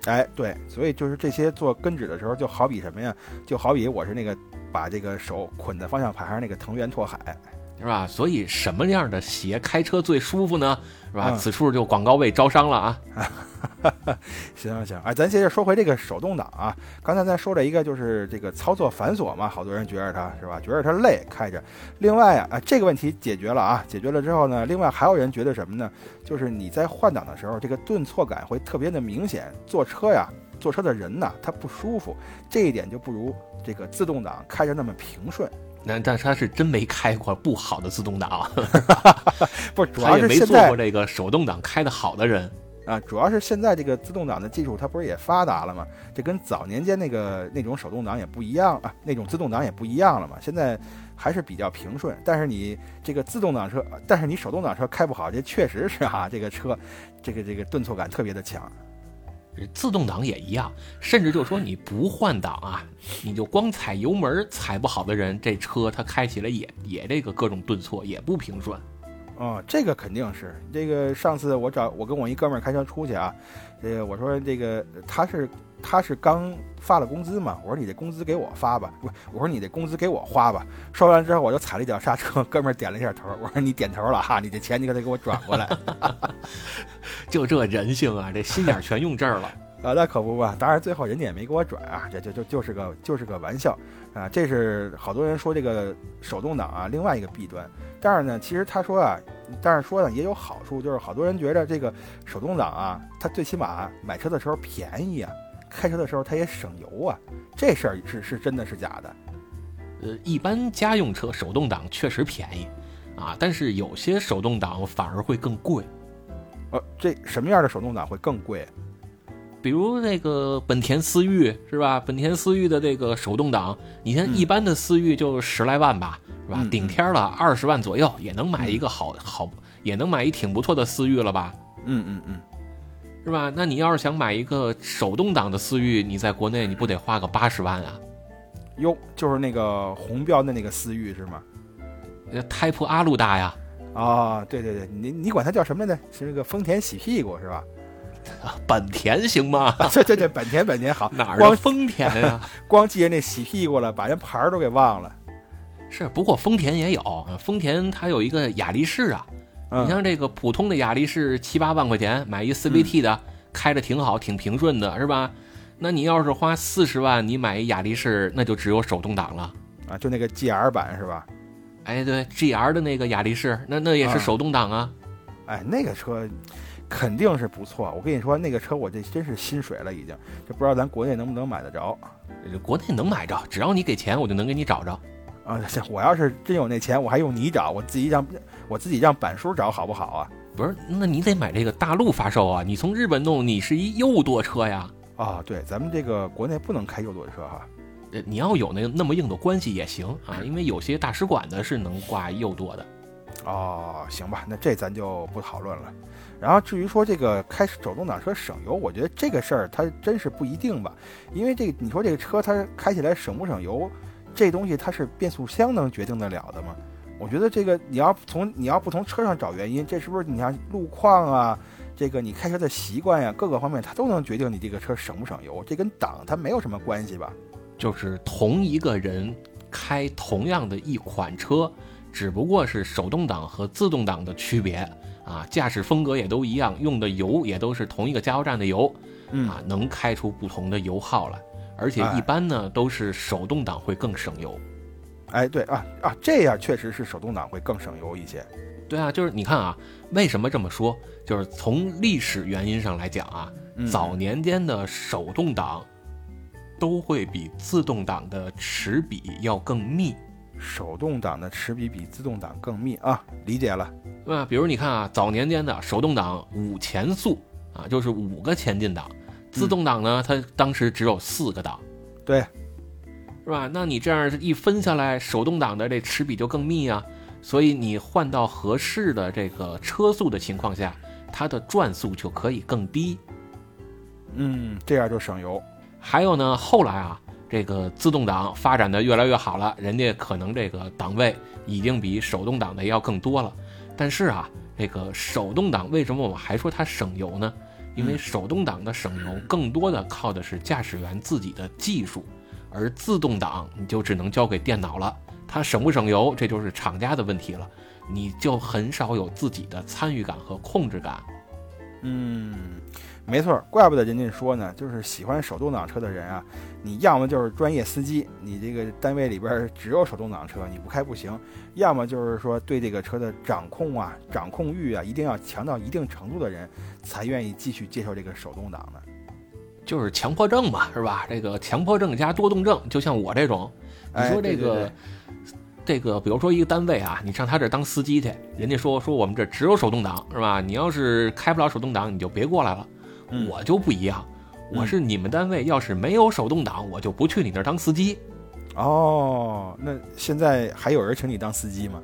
Speaker 2: 哎，对，所以就是这些做跟趾的时候，就好比什么呀？就好比我是那个把这个手捆在方向盘上那个藤原拓海。
Speaker 1: 是吧？所以什么样的鞋开车最舒服呢？是吧？此处就广告位招商了啊！
Speaker 2: 行行行，哎，咱接着说回这个手动挡啊。刚才咱说了一个，就是这个操作繁琐嘛，好多人觉着它是吧？觉着它累开着。另外啊，啊，这个问题解决了啊，解决了之后呢，另外还有人觉得什么呢？就是你在换挡的时候，这个顿挫感会特别的明显。坐车呀，坐车的人呢，他不舒服，这一点就不如这个自动挡开着那么平顺。
Speaker 1: 那但他是真没开过不好的自动挡，
Speaker 2: 不，主要是现
Speaker 1: 在做过这个手动挡开的好的人
Speaker 2: 啊，主要是现在这个自动挡的技术它不是也发达了吗？这跟早年间那个那种手动挡也不一样啊，那种自动挡也不一样了嘛。现在还是比较平顺，但是你这个自动挡车，但是你手动挡车开不好，这确实是哈，这个车这个这个顿挫感特别的强。
Speaker 1: 自动挡也一样，甚至就说你不换挡啊，你就光踩油门踩不好的人，这车它开起来也也这个各种顿挫，也不平顺。
Speaker 2: 哦，这个肯定是这个。上次我找我跟我一哥们儿开车出去啊，这个我说这个他是他是刚发了工资嘛，我说你这工资给我发吧，不，我说你这工资给我花吧。说完之后我就踩了一脚刹车，哥们儿点了一下头，我说你点头了哈，你这钱你可得给我转过来。
Speaker 1: 就这人性啊，这心眼全用这儿了
Speaker 2: 啊！那可不吧？当然最后人家也没给我转啊，这就就就是个就是个玩笑啊！这是好多人说这个手动挡啊，另外一个弊端。但是呢，其实他说啊，但是说呢也有好处，就是好多人觉得这个手动挡啊，它最起码买车的时候便宜啊，开车的时候它也省油啊。这事儿是是真的是假的？
Speaker 1: 呃，一般家用车手动挡确实便宜啊，但是有些手动挡反而会更贵。
Speaker 2: 呃，这什么样的手动挡会更贵？
Speaker 1: 比如那个本田思域是吧？本田思域的这个手动挡，你像一般的思域就十来万吧，是吧？顶天了二十万左右也能买一个好好，也能买一挺不错的思域了吧？
Speaker 2: 嗯嗯嗯，
Speaker 1: 是吧？那你要是想买一个手动挡的思域，你在国内你不得花个八十万啊？
Speaker 2: 哟，就是那个红标的那个思域是吗？
Speaker 1: 那 Type 阿鲁大呀。
Speaker 2: 啊，对对对，你你管它叫什么呢？是那个丰田洗屁股是吧？
Speaker 1: 本田行吗？
Speaker 2: 对对对，本田本田好，
Speaker 1: 哪儿光丰田呀？
Speaker 2: 光记着那洗屁股了，把人牌儿都给忘了。
Speaker 1: 是，不过丰田也有，丰田它有一个雅力士啊。你像这个普通的雅力士七八万块钱买一 CVT 的，开着挺好，挺平顺的，是吧？那你要是花四十万，你买一雅力士，那就只有手动挡了。
Speaker 2: 啊，就那个 GR 版是吧？
Speaker 1: 哎，对，GR 的那个雅力士，那那也是手动挡啊。
Speaker 2: 哎，那个车肯定是不错。我跟你说，那个车我这真是心水了，已经就不知道咱国内能不能买得着。
Speaker 1: 国内能买着，只要你给钱，我就能给你找着。
Speaker 2: 啊，行，我要是真有那钱，我还用你找，我自己让我自己让板叔找好不好啊？
Speaker 1: 不是，那你得买这个大陆发售啊！你从日本弄，你是一右舵车呀。
Speaker 2: 啊，对，咱们这个国内不能开右舵车哈。
Speaker 1: 呃，你要有那那么硬的关系也行啊，因为有些大使馆的是能挂右舵的。
Speaker 2: 哦，行吧，那这咱就不讨论了。然后至于说这个开手动挡车省油，我觉得这个事儿它真是不一定吧，因为这个你说这个车它开起来省不省油，这东西它是变速箱能决定得了的吗？我觉得这个你要从你要不从车上找原因，这是不是你像路况啊，这个你开车的习惯呀，各个方面它都能决定你这个车省不省油？这跟档它没有什么关系吧？
Speaker 1: 就是同一个人开同样的一款车，只不过是手动挡和自动挡的区别啊，驾驶风格也都一样，用的油也都是同一个加油站的油，啊，能开出不同的油耗来，而且一般呢都是手动挡会更省油。
Speaker 2: 哎，对啊啊，这样确实是手动挡会更省油一些。
Speaker 1: 对啊，就是你看啊，为什么这么说？就是从历史原因上来讲啊，早年间的手动挡。都会比自动挡的齿比要更密，
Speaker 2: 手动挡的齿比比自动挡更密啊，理解了，
Speaker 1: 对吧？比如你看啊，早年间的手动挡五前速啊，就是五个前进档，自动挡呢，它当时只有四个档，
Speaker 2: 对，
Speaker 1: 是吧？那你这样一分下来，手动挡的这齿比就更密啊，所以你换到合适的这个车速的情况下，它的转速就可以更低，
Speaker 2: 嗯，这样就省油。
Speaker 1: 还有呢，后来啊，这个自动挡发展的越来越好了，人家可能这个档位已经比手动挡的要更多了。但是啊，这个手动挡为什么我们还说它省油呢？因为手动挡的省油更多的靠的是驾驶员自己的技术，而自动挡你就只能交给电脑了。它省不省油，这就是厂家的问题了，你就很少有自己的参与感和控制感。
Speaker 2: 嗯。没错，怪不得人家说呢，就是喜欢手动挡车的人啊，你要么就是专业司机，你这个单位里边只有手动挡车，你不开不行；要么就是说对这个车的掌控啊、掌控欲啊，一定要强到一定程度的人，才愿意继续接受这个手动挡的，
Speaker 1: 就是强迫症嘛，是吧？这个强迫症加多动症，就像我这种，你说这个，这个，比如说一个单位啊，你上他这当司机去，人家说说我们这只有手动挡，是吧？你要是开不了手动挡，你就别过来了。我就不一样，我是你们单位要是没有手动挡，我就不去你那儿当司机。
Speaker 2: 哦，那现在还有人请你当司机吗？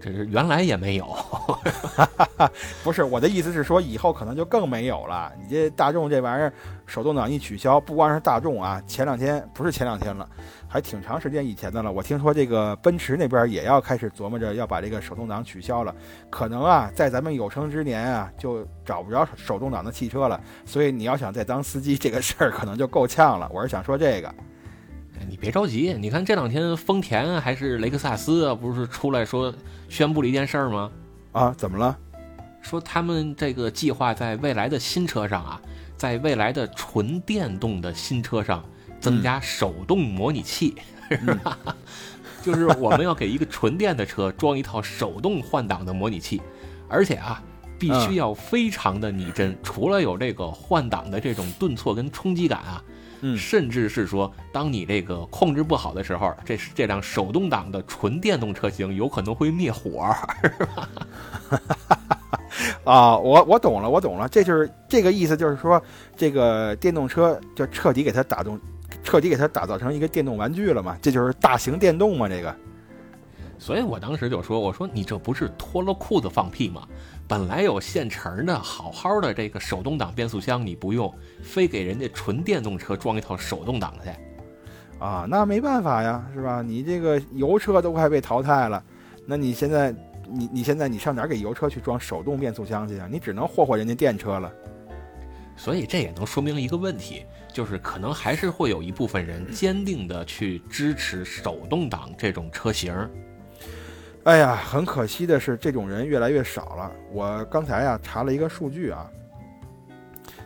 Speaker 1: 这是原来也没有，
Speaker 2: 不是我的意思是说以后可能就更没有了。你这大众这玩意儿手动挡一取消，不光是大众啊，前两天不是前两天了。还挺长时间以前的了，我听说这个奔驰那边也要开始琢磨着要把这个手动挡取消了，可能啊，在咱们有生之年啊，就找不着手动挡的汽车了。所以你要想再当司机，这个事儿可能就够呛了。我是想说这个，
Speaker 1: 你别着急，你看这两天丰田还是雷克萨斯啊，不是出来说宣布了一件事儿吗？
Speaker 2: 啊，怎么了？
Speaker 1: 说他们这个计划在未来的新车上啊，在未来的纯电动的新车上。增加手动模拟器，是吧？就是我们要给一个纯电的车装一套手动换挡的模拟器，而且啊，必须要非常的拟真。除了有这个换挡的这种顿挫跟冲击感啊，甚至是说，当你这个控制不好的时候，这是这辆手动挡的纯电动车型有可能会灭火，是吧？
Speaker 2: 啊，我我懂了，我懂了，这就是这个意思，就是说这个电动车就彻底给它打动。彻底给它打造成一个电动玩具了嘛？这就是大型电动嘛？这个，
Speaker 1: 所以我当时就说：“我说你这不是脱了裤子放屁吗？本来有现成的好好的这个手动挡变速箱，你不用，非给人家纯电动车装一套手动挡去
Speaker 2: 啊？那没办法呀，是吧？你这个油车都快被淘汰了，那你现在你你现在你上哪儿给油车去装手动变速箱去啊？你只能霍霍人家电车了。
Speaker 1: 所以这也能说明一个问题。”就是可能还是会有一部分人坚定的去支持手动挡这种车型。
Speaker 2: 哎呀，很可惜的是，这种人越来越少了。我刚才呀查了一个数据啊，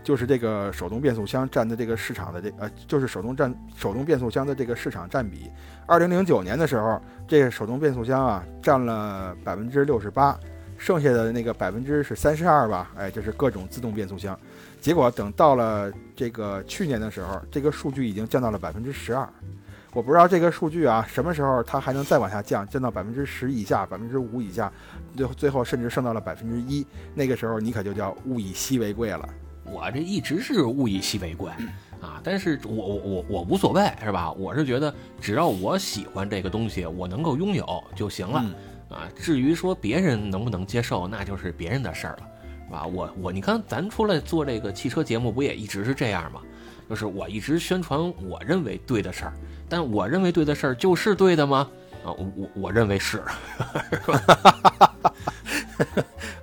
Speaker 2: 就是这个手动变速箱占的这个市场的这呃，就是手动占手动变速箱的这个市场占比。二零零九年的时候，这个手动变速箱啊占了百分之六十八，剩下的那个百分之是三十二吧，哎，就是各种自动变速箱。结果等到了这个去年的时候，这个数据已经降到了百分之十二。我不知道这个数据啊，什么时候它还能再往下降，降到百分之十以下、百分之五以下，最后最后甚至剩到了百分之一。那个时候你可就叫物以稀为贵了。
Speaker 1: 我这一直是物以稀为贵啊，但是我我我我无所谓是吧？我是觉得只要我喜欢这个东西，我能够拥有就行了啊。至于说别人能不能接受，那就是别人的事儿了，是吧？我我你看咱出来做这个汽车节目，不也一直是这样吗？就是我一直宣传我认为对的事儿。但我认为对的事儿就是对的吗？啊，我我我认为是，是吧？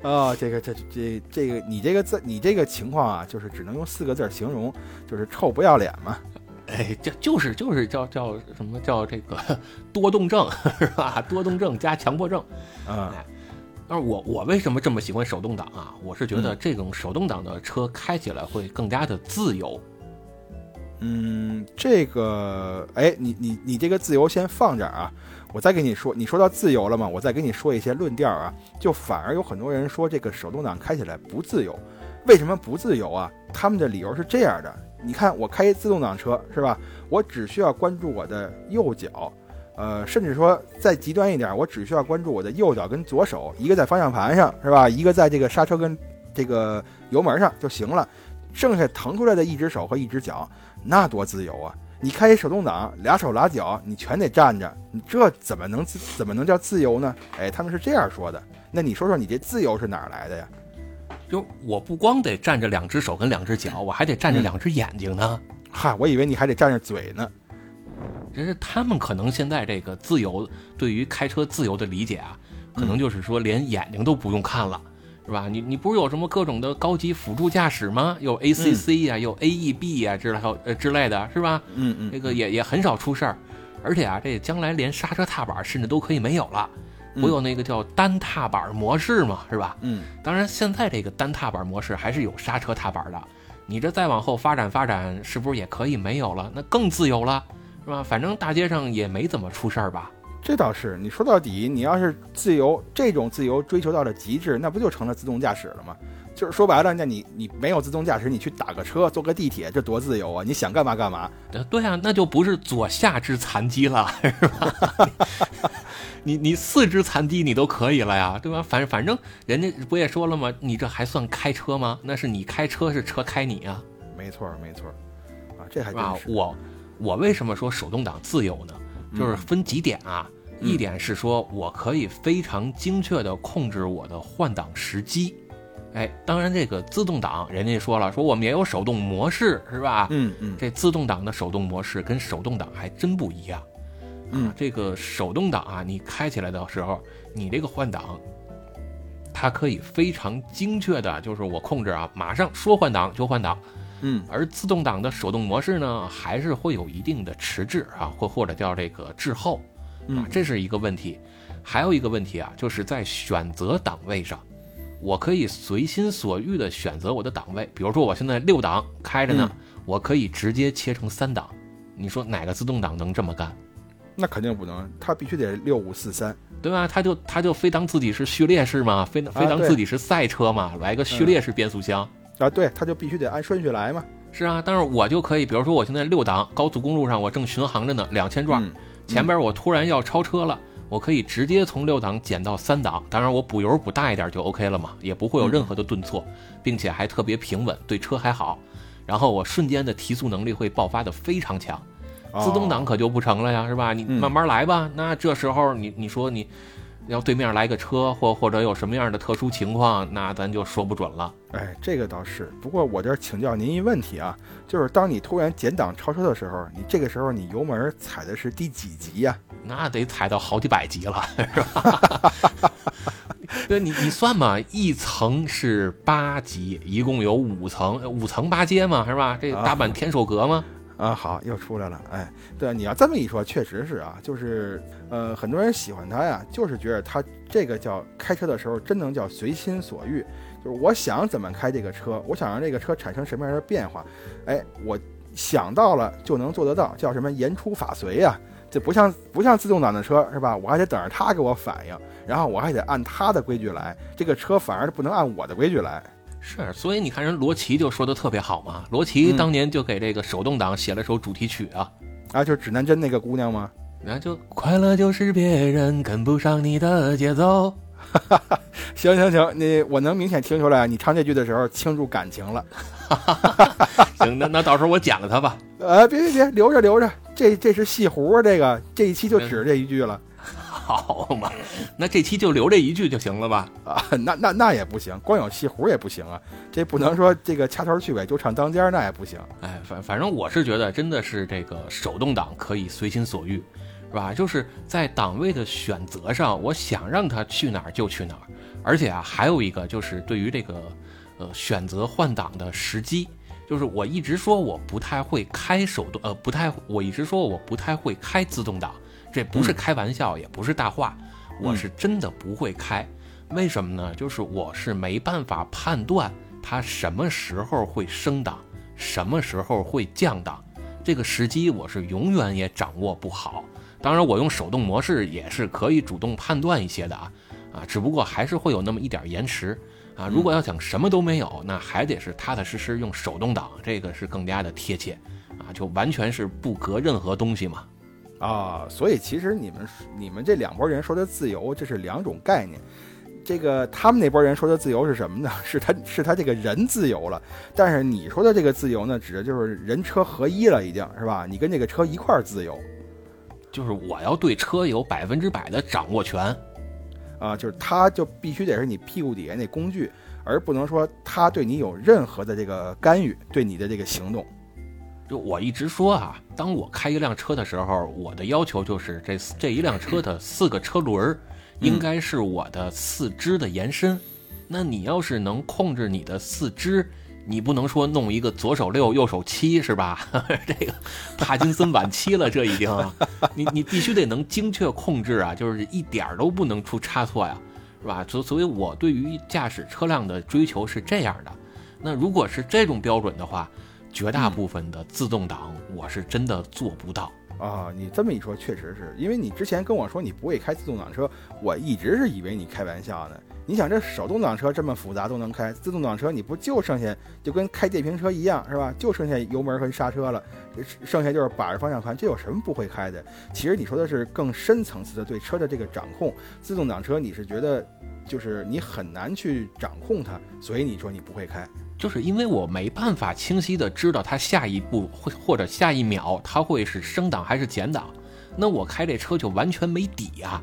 Speaker 2: 哦，这个这这这个你这个字你这个情况啊，就是只能用四个字形容，就是臭不要脸嘛。
Speaker 1: 哎，这就是就是叫叫什么叫这个 多动症是吧？多动症加强迫症。
Speaker 2: 啊，
Speaker 1: 但是我我为什么这么喜欢手动挡啊？我是觉得这种手动挡的车开起来会更加的自由。
Speaker 2: 嗯，这个，哎，你你你这个自由先放这儿啊，我再跟你说，你说到自由了嘛，我再跟你说一些论调啊，就反而有很多人说这个手动挡开起来不自由，为什么不自由啊？他们的理由是这样的，你看我开自动挡车是吧？我只需要关注我的右脚，呃，甚至说再极端一点，我只需要关注我的右脚跟左手，一个在方向盘上是吧？一个在这个刹车跟这个油门上就行了，剩下腾出来的一只手和一只脚。那多自由啊！你开一手动挡，俩手俩脚，你全得站着，你这怎么能怎么能叫自由呢？哎，他们是这样说的。那你说说，你这自由是哪来的呀？
Speaker 1: 就我不光得站着两只手跟两只脚，我还得站着两只眼睛呢。
Speaker 2: 哈，我以为你还得站着嘴呢。
Speaker 1: 这是他们可能现在这个自由对于开车自由的理解啊，可能就是说连眼睛都不用看了。是吧？你你不是有什么各种的高级辅助驾驶吗？有 ACC 呀，有 AEB 呀之类呃之类的是吧？
Speaker 2: 嗯嗯，
Speaker 1: 这个也也很少出事儿，而且啊，这将来连刹车踏板甚至都可以没有了，不有那个叫单踏板模式嘛，是吧？
Speaker 2: 嗯，
Speaker 1: 当然现在这个单踏板模式还是有刹车踏板的，你这再往后发展发展，是不是也可以没有了？那更自由了，是吧？反正大街上也没怎么出事儿吧？
Speaker 2: 这倒是，你说到底，你要是自由，这种自由追求到了极致，那不就成了自动驾驶了吗？就是说白了，那你你没有自动驾驶，你去打个车、坐个地铁，这多自由啊！你想干嘛干嘛。
Speaker 1: 对啊，那就不是左下肢残疾了，是吧？你你四肢残疾你都可以了呀，对吧？反反正人家不也说了吗？你这还算开车吗？那是你开车，是车开你啊。
Speaker 2: 没错没错，啊，这还真
Speaker 1: 是。我我为什么说手动挡自由呢？就是分几点啊，一点是说我可以非常精确地控制我的换挡时机，哎，当然这个自动挡人家说了，说我们也有手动模式，是吧？
Speaker 2: 嗯嗯，
Speaker 1: 这自动挡的手动模式跟手动挡还真不一样。
Speaker 2: 嗯，
Speaker 1: 这个手动挡啊，你开起来的时候，你这个换挡，它可以非常精确的，就是我控制啊，马上说换挡就换挡。
Speaker 2: 嗯，
Speaker 1: 而自动挡的手动模式呢，还是会有一定的迟滞啊，或或者叫这个滞后，啊，这是一个问题。还有一个问题啊，就是在选择档位上，我可以随心所欲的选择我的档位。比如说我现在六档开着呢，我可以直接切成三档。你说哪个自动挡能这么干？
Speaker 2: 那肯定不能，它必须得六五四三，
Speaker 1: 对吧？它就它就非当自己是序列式嘛，非非当自己是赛车嘛，来个序列式变速箱。
Speaker 2: 啊，对，他就必须得按顺序来嘛。
Speaker 1: 是啊，但是我就可以，比如说我现在六档高速公路上，我正巡航着呢，两千转，前边我突然要超车了，我可以直接从六档减到三档，当然我补油补大一点就 OK 了嘛，也不会有任何的顿挫，并且还特别平稳，对车还好。然后我瞬间的提速能力会爆发的非常强，自动挡可就不成了呀，是吧？你慢慢来吧。那这时候你你说你。要对面来个车，或或者有什么样的特殊情况，那咱就说不准了。
Speaker 2: 哎，这个倒是。不过我这请教您一问题啊，就是当你突然减档超车的时候，你这个时候你油门踩的是第几级呀？
Speaker 1: 那得踩到好几百级了，是吧？对，你你算嘛，一层是八级，一共有五层，五层八阶嘛，是吧？这大阪天守阁吗？
Speaker 2: 啊，啊好，又出来了，哎，对，你要这么一说，确实是啊，就是，呃，很多人喜欢它呀，就是觉得它这个叫开车的时候真能叫随心所欲。就是我想怎么开这个车，我想让这个车产生什么样的变化，哎，我想到了就能做得到，叫什么言出法随呀？这不像不像自动挡的车是吧？我还得等着它给我反应，然后我还得按它的规矩来，这个车反而不能按我的规矩来。
Speaker 1: 是，所以你看人罗琦就说的特别好嘛，罗琦当年就给这个手动挡写了首主题曲啊，
Speaker 2: 啊，就是指南针那个姑娘吗？
Speaker 1: 那就快乐就是别人跟不上你的节奏。
Speaker 2: 行行行，你我能明显听出来，你唱这句的时候倾注感情了。
Speaker 1: 行，那那到时候我剪了它吧。
Speaker 2: 呃，别别别，留着留着，这这是戏胡，这个这一期就指这一句了。
Speaker 1: 好嘛，那这期就留这一句就行了吧？
Speaker 2: 啊，那那那也不行，光有戏胡也不行啊，这不能说这个掐头去尾就唱当间那也不行。
Speaker 1: 哎，反反正我是觉得真的是这个手动挡可以随心所欲，是吧？就是在档位的选择上，我想让它去哪儿就去哪儿。而且啊，还有一个就是对于这个呃选择换挡的时机，就是我一直说我不太会开手动，呃，不太，我一直说我不太会开自动挡。这不是开玩笑，也不是大话，我是真的不会开。为什么呢？就是我是没办法判断它什么时候会升档，什么时候会降档，这个时机我是永远也掌握不好。当然，我用手动模式也是可以主动判断一些的啊，啊，只不过还是会有那么一点延迟啊。如果要想什么都没有，那还得是踏踏实实用手动挡，这个是更加的贴切啊，就完全是不隔任何东西嘛。
Speaker 2: 啊，所以其实你们你们这两拨人说的自由，这是两种概念。这个他们那拨人说的自由是什么呢？是他是他这个人自由了，但是你说的这个自由呢，指的就是人车合一了，已经是吧？你跟这个车一块儿自由，
Speaker 1: 就是我要对车有百分之百的掌握权
Speaker 2: 啊，就是他就必须得是你屁股底下那工具，而不能说他对你有任何的这个干预，对你的这个行动。
Speaker 1: 就我一直说啊，当我开一辆车的时候，我的要求就是这这一辆车的四个车轮儿应该是我的四肢的延伸。那你要是能控制你的四肢，你不能说弄一个左手六右手七是吧？这个帕金森晚期了，这已经，你你必须得能精确控制啊，就是一点儿都不能出差错呀，是吧？所所以，我对于驾驶车辆的追求是这样的。那如果是这种标准的话。绝大部分的自动挡，我是真的做不到
Speaker 2: 啊！你这么一说，确实是因为你之前跟我说你不会开自动挡车，我一直是以为你开玩笑呢。你想，这手动挡车这么复杂都能开，自动挡车你不就剩下就跟开电瓶车一样是吧？就剩下油门和刹车了，剩下就是把着方向盘，这有什么不会开的？其实你说的是更深层次的对车的这个掌控。自动挡车你是觉得就是你很难去掌控它，所以你说你不会开。
Speaker 1: 就是因为我没办法清晰的知道它下一步会或者下一秒它会是升档还是减档，那我开这车就完全没底呀。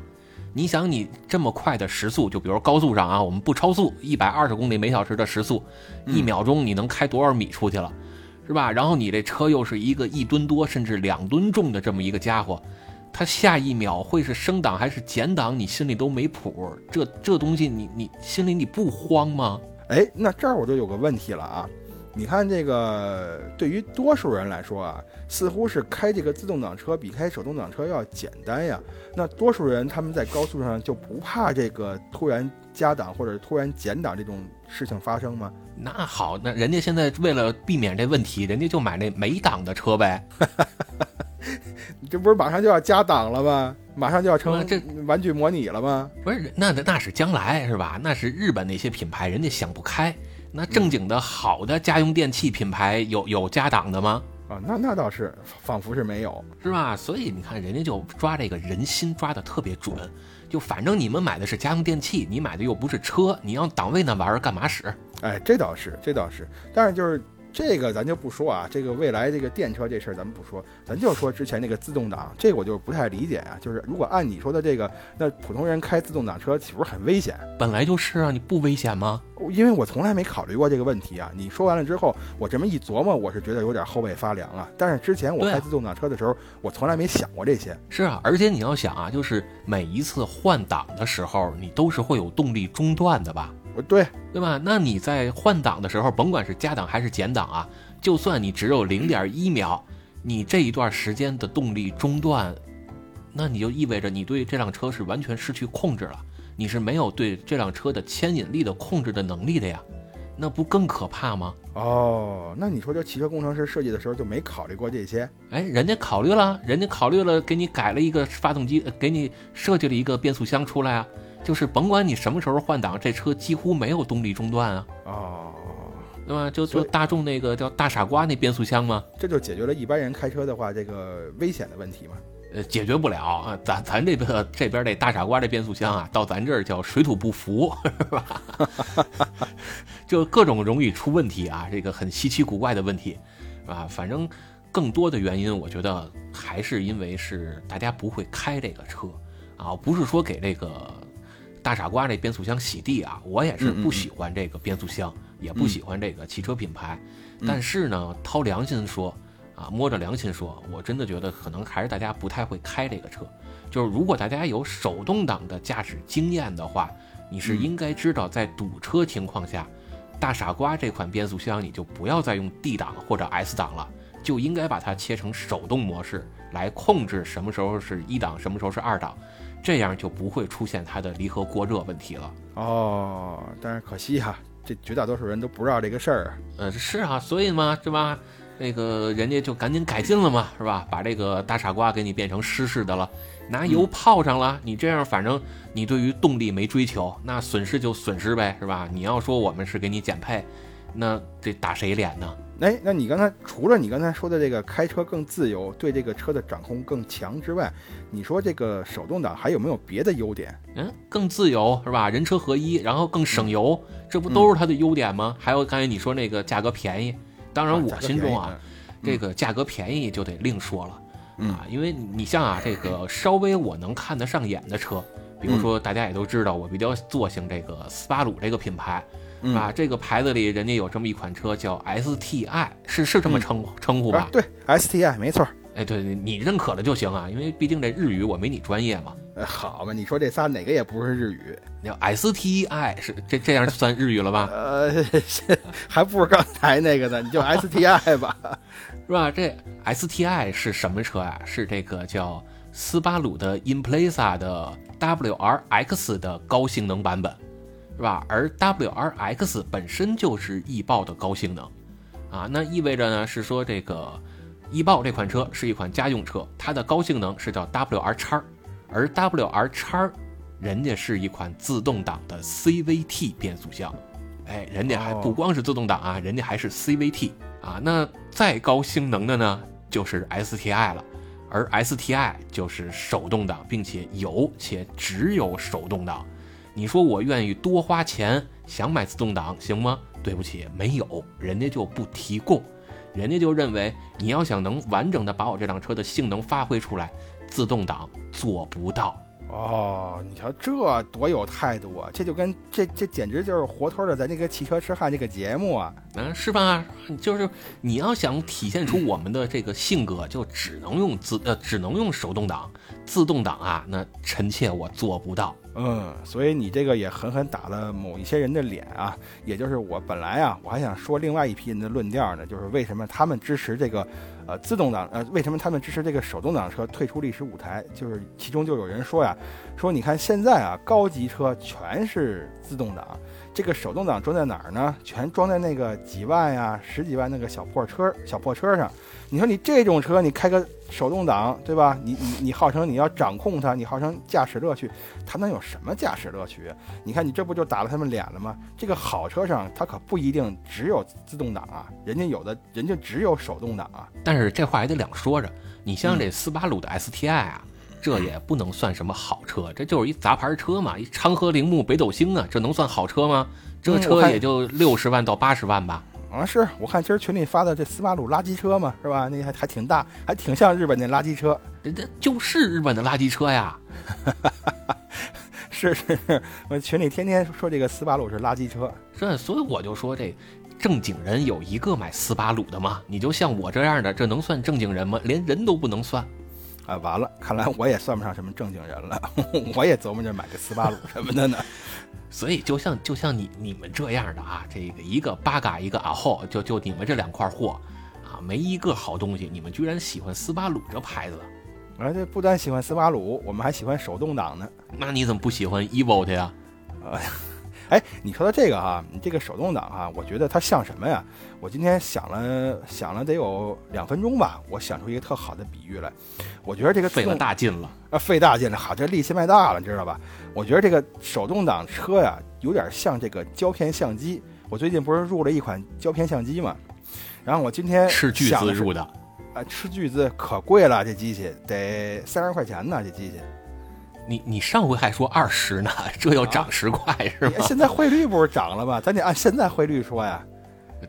Speaker 1: 你想，你这么快的时速，就比如高速上啊，我们不超速，一百二十公里每小时的时速，一秒钟你能开多少米出去了，是吧？然后你这车又是一个一吨多甚至两吨重的这么一个家伙，它下一秒会是升档还是减档，你心里都没谱。这这东西，你你心里你不慌吗？
Speaker 2: 哎，那这儿我就有个问题了啊！你看这个，对于多数人来说啊，似乎是开这个自动挡车比开手动挡车要简单呀。那多数人他们在高速上就不怕这个突然加档或者突然减档这种事情发生吗？
Speaker 1: 那好，那人家现在为了避免这问题，人家就买那没档的车呗。
Speaker 2: 这不是马上就要加档了吗？马上就要成
Speaker 1: 这
Speaker 2: 玩具模拟了吗？
Speaker 1: 不是，那那那是将来是吧？那是日本那些品牌，人家想不开。那正经的好的家用电器品牌有有加档的吗？
Speaker 2: 啊，那那倒是，仿佛是没有，
Speaker 1: 是吧？所以你看，人家就抓这个人心抓的特别准。就反正你们买的是家用电器，你买的又不是车，你要档位那玩意儿干嘛使？
Speaker 2: 哎，这倒是，这倒是。但是就是。这个咱就不说啊，这个未来这个电车这事儿咱们不说，咱就说之前那个自动挡，这个我就不太理解啊。就是如果按你说的这个，那普通人开自动挡车岂不是很危险？
Speaker 1: 本来就是啊，你不危险吗？
Speaker 2: 因为我从来没考虑过这个问题啊。你说完了之后，我这么一琢磨，我是觉得有点后背发凉啊。但是之前我开自动挡车的时候，我从来没想过这些。
Speaker 1: 是啊，而且你要想啊，就是每一次换挡的时候，你都是会有动力中断的吧？
Speaker 2: 对，
Speaker 1: 对吧？那你在换挡的时候，甭管是加档还是减档啊。就算你只有零点一秒，你这一段时间的动力中断，那你就意味着你对这辆车是完全失去控制了。你是没有对这辆车的牵引力的控制的能力的呀，那不更可怕吗？
Speaker 2: 哦，那你说这汽车工程师设计的时候就没考虑过这些？
Speaker 1: 哎，人家考虑了，人家考虑了，给你改了一个发动机，给你设计了一个变速箱出来啊，就是甭管你什么时候换挡，这车几乎没有动力中断啊。
Speaker 2: 哦，
Speaker 1: 对吧？就就大众那个叫大傻瓜那变速箱吗，
Speaker 2: 这就解决了一般人开车的话这个危险的问题嘛。
Speaker 1: 呃，解决不了啊。咱咱这边这边这大傻瓜这变速箱啊，到咱这儿叫水土不服，是吧？就各种容易出问题啊，这个很稀奇古怪的问题，是吧？反正更多的原因，我觉得还是因为是大家不会开这个车啊，不是说给这个大傻瓜这变速箱洗地啊。我也是不喜欢这个变速箱，也不喜欢这个汽车品牌，但是呢，掏良心说。啊，摸着良心说，我真的觉得可能还是大家不太会开这个车。就是如果大家有手动挡的驾驶经验的话，你是应该知道，在堵车情况下，大傻瓜这款变速箱你就不要再用 D 档或者 S 档了，就应该把它切成手动模式来控制什么时候是一档，什么时候是二档，这样就不会出现它的离合过热问题了。
Speaker 2: 哦，但是可惜哈、这绝大多数人都不知道这个事儿啊。
Speaker 1: 呃，是啊，所以嘛，是吧？那个人家就赶紧改进了嘛，是吧？把这个大傻瓜给你变成湿式的了，拿油泡上了。你这样，反正你对于动力没追求，那损失就损失呗，是吧？你要说我们是给你减配，那这打谁脸呢？
Speaker 2: 哎，那你刚才除了你刚才说的这个开车更自由，对这个车的掌控更强之外，你说这个手动挡还有没有别的优点？
Speaker 1: 嗯，更自由是吧？人车合一，然后更省油，这不都是它的优点吗？还有刚才你说那个价格便宜，当然我心中啊，这个价格便宜就得另说了。
Speaker 2: 嗯
Speaker 1: 啊，因为你像啊，这个稍微我能看得上眼的车，比如说大家也都知道，我比较坐性这个斯巴鲁这个品牌，
Speaker 2: 嗯
Speaker 1: 啊，这个牌子里人家有这么一款车叫 STI，是是这么称称呼吧
Speaker 2: 啊，？对，STI 没错儿。
Speaker 1: 哎，对对，你认可了就行啊，因为毕竟这日语我没你专业嘛。
Speaker 2: 呃，好嘛，你说这仨哪个也不是日语，
Speaker 1: 叫 STI 是这这样算日语了吧？
Speaker 2: 呃，还不如刚才那个呢，你就 STI 吧。
Speaker 1: 是吧？这 STI 是什么车啊、是这个叫斯巴鲁的 Impreza 的 WRX 的高性能版本，是吧？而 WRX 本身就是易豹的高性能，啊，那意味着呢是说这个易豹这款车是一款家用车，它的高性能是叫 WRX，，而 WRX 人家是一款自动挡的 CVT 变速箱，哎，人家还
Speaker 2: 哦
Speaker 1: 不光是自动挡啊，人家还是 CVT 啊。那再高性能的呢，就是 STI 了，而 STI 就是手动挡，并且有且只有手动挡。你说我愿意多花钱想买自动挡行吗？对不起，没有，人家就不提供，人家就认为你要想能完整的把我这辆车的性能发挥出来，自动挡做不到。
Speaker 2: 哦，你瞧这多有态度啊！这就跟这这简直就是活脱的咱这个汽车痴汉这个节目啊。
Speaker 1: 嗯，是吧？就是你要想体现出我们的这个性格，就只能用自呃，只能用手动挡，自动挡啊，那臣妾我做不到。
Speaker 2: 嗯，所以你这个也狠狠打了某一些人的脸啊。也就是我本来啊，我还想说另外一批人的论调呢，就是为什么他们支持这个呃自动挡呃，为什么他们支持这个手动挡车退出历史舞台？就是其中就有人说呀，说你看现在啊，高级车全是自动挡，这个手动挡装在哪儿呢？全装在那个几万呀、十几万那个小破车、小破车上。你说你这种车，你开个手动挡，对吧？你你你号称你要掌控它，你号称驾驶乐趣，它能有什么驾驶乐趣啊？你看你这不就打了他们脸了吗？这个好车上它可不一定只有自动挡啊，人家有的人家只有手动挡啊。
Speaker 1: 但是这话也得两说着，你像这斯巴鲁的 STI 啊，这也不能算什么好车，这就是一杂牌车嘛，一昌河铃木北斗星啊，这能算好车吗？这车也就六十万到八十万吧。
Speaker 2: 啊，是我看今儿群里发的这斯巴鲁垃圾车嘛，是吧？那还还挺大，还挺像日本那垃圾车。
Speaker 1: 这这就是日本的垃圾车呀。
Speaker 2: 是是是，我群里天天说这个斯巴鲁是垃圾车。
Speaker 1: 这所以我就说这正经人有一个买斯巴鲁的吗？你就像我这样的，这能算正经人吗？连人都不能算。
Speaker 2: 啊，完了，看来我也算不上什么正经人了，我也琢磨着买个斯巴鲁什么的呢。
Speaker 1: 所以就像就像你你们这样的啊，这个一个八嘎一个啊后，就就你们这两块货啊，没一个好东西，你们居然喜欢斯巴鲁这牌子，
Speaker 2: 而且不但喜欢斯巴鲁，我们还喜欢手动挡呢。
Speaker 1: 那你怎么不喜欢 evo 呀？
Speaker 2: 哎，你说到这个哈，你这个手动挡哈，我觉得它像什么呀？我今天想了想了得有两分钟吧，我想出一个特好的比喻来。我觉得这个
Speaker 1: 费了大劲了
Speaker 2: 啊，费大劲了，好，这力气卖大了，你知道吧？我觉得这个手动挡车呀，有点像这个胶片相机。我最近不是入了一款胶片相机嘛，然后我今天
Speaker 1: 斥巨资入的，
Speaker 2: 啊，斥巨资可贵了，这机器得三十块钱呢，这机器。
Speaker 1: 你你上回还说二十呢，这又涨十块 是吧？
Speaker 2: 现在汇率不是涨了吗？咱得按现在汇率说呀。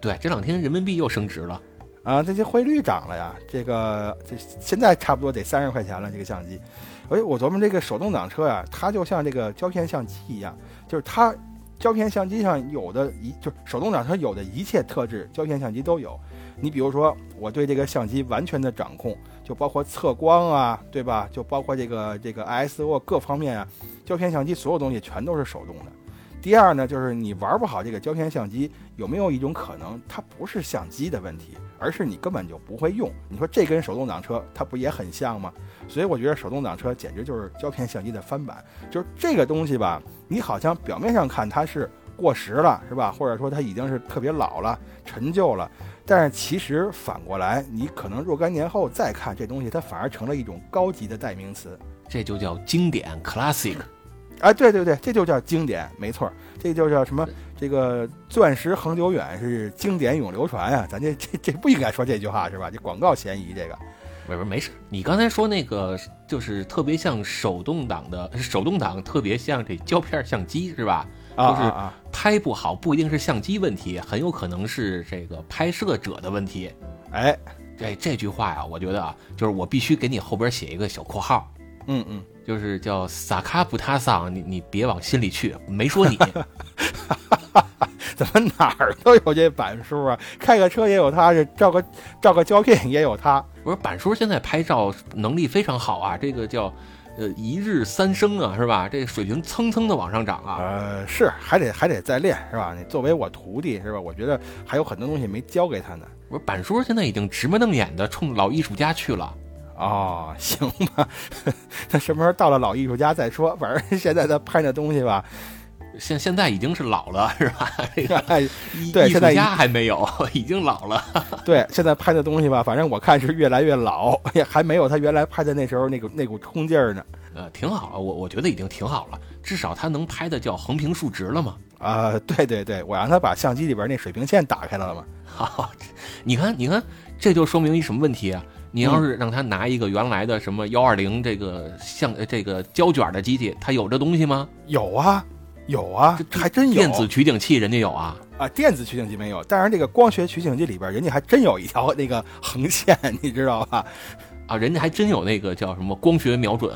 Speaker 1: 对，这两天人民币又升值了
Speaker 2: 啊，这些汇率涨了呀。这个这现在差不多得三十块钱了，这个相机。哎，我琢磨这个手动挡车呀，它就像这个胶片相机一样，就是它胶片相机上有的一，就是手动挡车有的一切特质，胶片相机都有。你比如说，我对这个相机完全的掌控。就包括测光啊，对吧？就包括这个这个 ISO 各方面啊，胶片相机所有东西全都是手动的。第二呢，就是你玩不好这个胶片相机，有没有一种可能，它不是相机的问题，而是你根本就不会用？你说这跟手动挡车它不也很像吗？所以我觉得手动挡车简直就是胶片相机的翻版。就是这个东西吧，你好像表面上看它是过时了，是吧？或者说它已经是特别老了、陈旧了。但是其实反过来，你可能若干年后再看这东西，它反而成了一种高级的代名词，
Speaker 1: 这就叫经典 （classic）。
Speaker 2: 哎，对对对，这就叫经典，没错，这就叫什么？这个钻石恒久远是经典永流传呀！咱这这这不应该说这句话是吧？这广告嫌疑，这个
Speaker 1: 不是没事。你刚才说那个就是特别像手动挡的，手动挡特别像这胶片相机是吧？就是拍不好，不一定是相机问题，很有可能是这个拍摄者的问题。
Speaker 2: 哎，
Speaker 1: 这这句话呀，我觉得啊，就是我必须给你后边写一个小括号。
Speaker 2: 嗯嗯，
Speaker 1: 就是叫萨卡布塔桑，你你别往心里去，没说你。
Speaker 2: 怎么哪儿都有这板叔啊？开个车也有他，这照个照个胶片也有他。
Speaker 1: 我说板叔现在拍照能力非常好啊，这个叫。呃，一日三升啊，是吧？这水平蹭蹭的往上涨啊。
Speaker 2: 呃，是，还得还得再练，是吧？你作为我徒弟，是吧？我觉得还有很多东西没教给他呢。
Speaker 1: 我说板叔现在已经直眉瞪眼的冲老艺术家去了。
Speaker 2: 哦，行吧，他什么时候到了老艺术家再说。反正现在他拍那东西吧。
Speaker 1: 现现在已经是老了，是吧？这个
Speaker 2: 对，现在
Speaker 1: 家还没有，已经老了。
Speaker 2: 对，现在拍的东西吧，反正我看是越来越老，也还没有他原来拍的那时候那个那股冲劲儿呢。
Speaker 1: 呃，挺好，我我觉得已经挺好了，至少他能拍的叫横平竖直了嘛。
Speaker 2: 啊，对对对，我让他把相机里边那水平线打开了嘛。
Speaker 1: 好，你看，你看，这就说明一什么问题啊？你要是让他拿一个原来的什么幺二零这个像这个胶卷的机器，他有这东西吗？
Speaker 2: 有啊。有啊，还真有
Speaker 1: 电子取景器，人家有啊
Speaker 2: 啊！电子取景器没有，但是这个光学取景器里边，人家还真有一条那个横线，你知道吧？
Speaker 1: 啊，人家还真有那个叫什么光学瞄准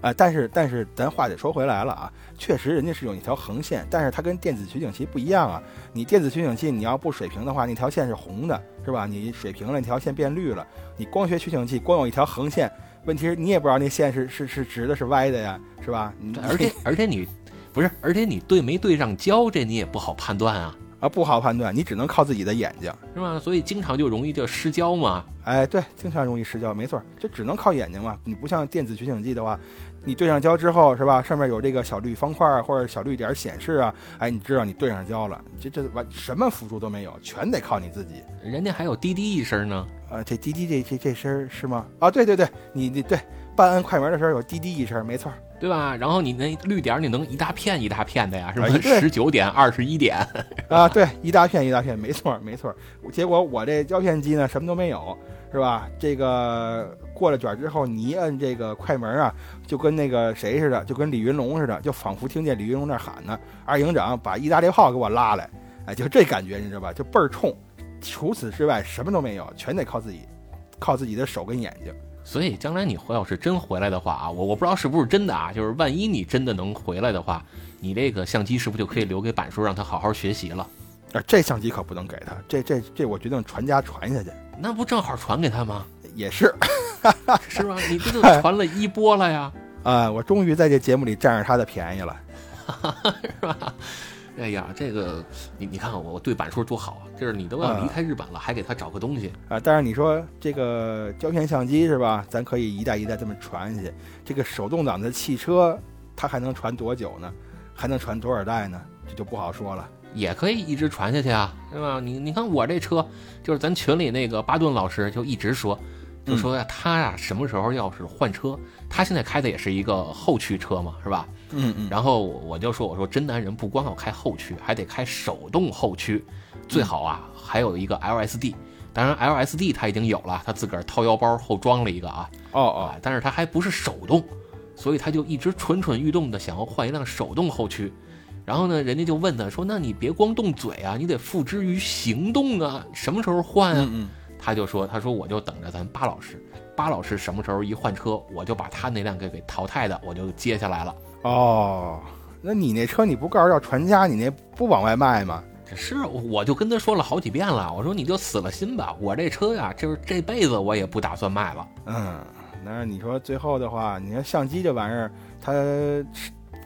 Speaker 2: 啊！但是但是咱话得说回来了啊，确实人家是有一条横线，但是它跟电子取景器不一样啊。你电子取景器你要不水平的话，那条线是红的，是吧？你水平了，那条线变绿了。你光学取景器光有一条横线，问题是你也不知道那线是是是直的，是歪的呀，是吧？
Speaker 1: 而且 而且你。不是，而且你对没对上焦，这你也不好判断啊
Speaker 2: 啊，不好判断，你只能靠自己的眼睛，
Speaker 1: 是吧？所以经常就容易就失焦嘛。
Speaker 2: 哎，对，经常容易失焦，没错，就只能靠眼睛嘛。你不像电子取景器的话，你对上焦之后，是吧？上面有这个小绿方块或者小绿点显示啊，哎，你知道你对上焦了。这这完什么辅助都没有，全得靠你自己。
Speaker 1: 人家还有滴滴一声呢，
Speaker 2: 啊，这滴滴这这这声是吗？啊，对对对，你你对，半按快门的时候有滴滴一声，没错。
Speaker 1: 对吧？然后你那绿点你能一大片一大片的呀，是吧？十九点、二十一点
Speaker 2: 啊，对，一大片一大片，没错没错。结果我这胶片机呢，什么都没有，是吧？这个过了卷之后，你一摁这个快门啊，就跟那个谁似的，就跟李云龙似的，就仿佛听见李云龙那喊呢：“二营长，把意大利炮给我拉来！”哎，就这感觉，你知道吧？就倍儿冲。除此之外，什么都没有，全得靠自己，靠自己的手跟眼睛。
Speaker 1: 所以将来你要是真回来的话啊，我我不知道是不是真的啊，就是万一你真的能回来的话，你这个相机是不是就可以留给板叔，让他好好学习了？
Speaker 2: 啊，这相机可不能给他，这这这我决定传家传下去。
Speaker 1: 那不正好传给他吗？
Speaker 2: 也是，
Speaker 1: 是吧？你这就传了一波了呀？
Speaker 2: 啊，我终于在这节目里占着他的便宜了，
Speaker 1: 是吧？哎呀，这个你你看我我对板叔多好啊！就是你都要离开日本了，还给他找个东西
Speaker 2: 啊。但是你说这个胶片相机是吧？咱可以一代一代这么传下去。这个手动挡的汽车，它还能传多久呢？还能传多少代呢？这就不好说了。
Speaker 1: 也可以一直传下去啊，对吧？你你看我这车，就是咱群里那个巴顿老师就一直说，就说呀，他呀什么时候要是换车，他现在开的也是一个后驱车嘛，是吧？
Speaker 2: 嗯嗯。
Speaker 1: 然后我就说，我说真男人不光要开后驱，还得开手动后驱，最好啊还有一个 LSD。当然 LSD 他已经有了，他自个儿掏腰包后装了一个啊。
Speaker 2: 哦哦。
Speaker 1: 但是他还不是手动，所以他就一直蠢蠢欲动的想要换一辆手动后驱。然后呢，人家就问他说：“那你别光动嘴啊，你得付之于行动啊，什么时候换啊？”他就说：“他说我就等着咱巴老师，巴老师什么时候一换车，我就把他那辆给给淘汰的，我就接下来了。”
Speaker 2: 哦，那你那车你不告诉要传家，你那不往外卖吗？
Speaker 1: 是，我就跟他说了好几遍了，我说你就死了心吧，我这车呀，就是这辈子我也不打算卖了。
Speaker 2: 嗯，那你说最后的话，你看相机这玩意儿，它。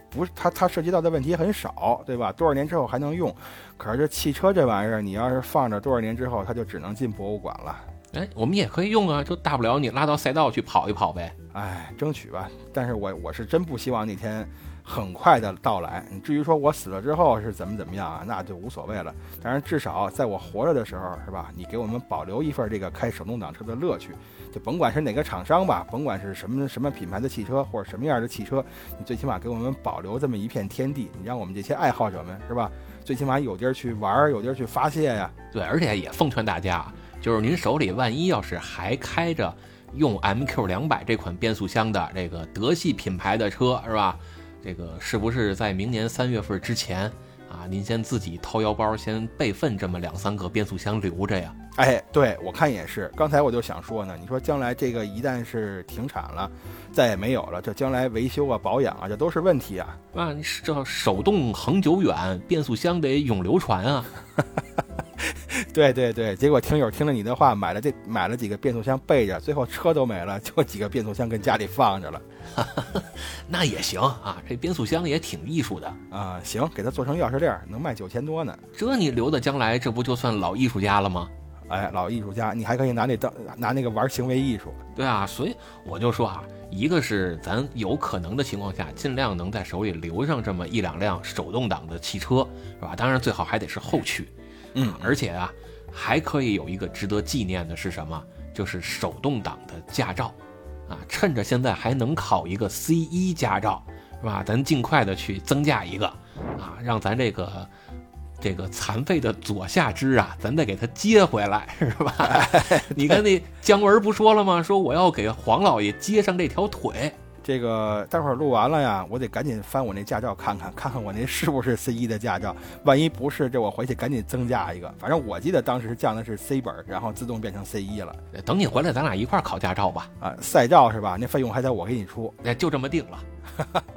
Speaker 2: 不是它，它涉及到的问题很少，对吧？多少年之后还能用？可是这汽车这玩意儿，你要是放着多少年之后，它就只能进博物馆了。
Speaker 1: 哎，我们也可以用啊，就大不了你拉到赛道去跑一跑呗。
Speaker 2: 哎，争取吧。但是我我是真不希望那天。很快的到来。至于说我死了之后是怎么怎么样啊，那就无所谓了。当然，至少在我活着的时候，是吧？你给我们保留一份这个开手动挡车的乐趣，就甭管是哪个厂商吧，甭管是什么什么品牌的汽车或者什么样的汽车，你最起码给我们保留这么一片天地，你让我们这些爱好者们，是吧？最起码有地儿去玩，有地儿去发泄呀。
Speaker 1: 对，而且也奉劝大家，就是您手里万一要是还开着用 MQ 两百这款变速箱的这个德系品牌的车，是吧？这个是不是在明年三月份之前啊？您先自己掏腰包，先备份这么两三个变速箱留着呀？
Speaker 2: 哎，对我看也是。刚才我就想说呢，你说将来这个一旦是停产了，再也没有了，这将来维修啊、保养啊，这都是问题啊。
Speaker 1: 啊，这手动恒久远，变速箱得永流传啊。
Speaker 2: 对对对，结果听友听了你的话，买了这买了几个变速箱备着，最后车都没了，就几个变速箱跟家里放着了。
Speaker 1: 那也行啊，这变速箱也挺艺术的
Speaker 2: 啊。行，给它做成钥匙链，能卖九千多呢。
Speaker 1: 这你留到将来，这不就算老艺术家了吗？
Speaker 2: 哎，老艺术家，你还可以拿那当拿那个玩行为艺术。
Speaker 1: 对啊，所以我就说啊，一个是咱有可能的情况下，尽量能在手里留上这么一两辆手动挡的汽车，是吧？当然最好还得是后驱。
Speaker 2: 嗯，
Speaker 1: 而且啊，还可以有一个值得纪念的是什么？就是手动挡的驾照。啊，趁着现在还能考一个 C 一驾照，是吧？咱尽快的去增加一个，啊，让咱这个这个残废的左下肢啊，咱再给他接回来，是吧？你看那姜文不说了吗？说我要给黄老爷接上这条腿。
Speaker 2: 这个待会儿录完了呀，我得赶紧翻我那驾照看看，看看我那是不是 C 一的驾照。万一不是，这我回去赶紧增加一个。反正我记得当时降的是 C 本，然后自动变成 C 一了。
Speaker 1: 等你回来，咱俩一块儿考驾照吧。
Speaker 2: 啊，赛照是吧？那费用还得我给你出。
Speaker 1: 那就这么定了。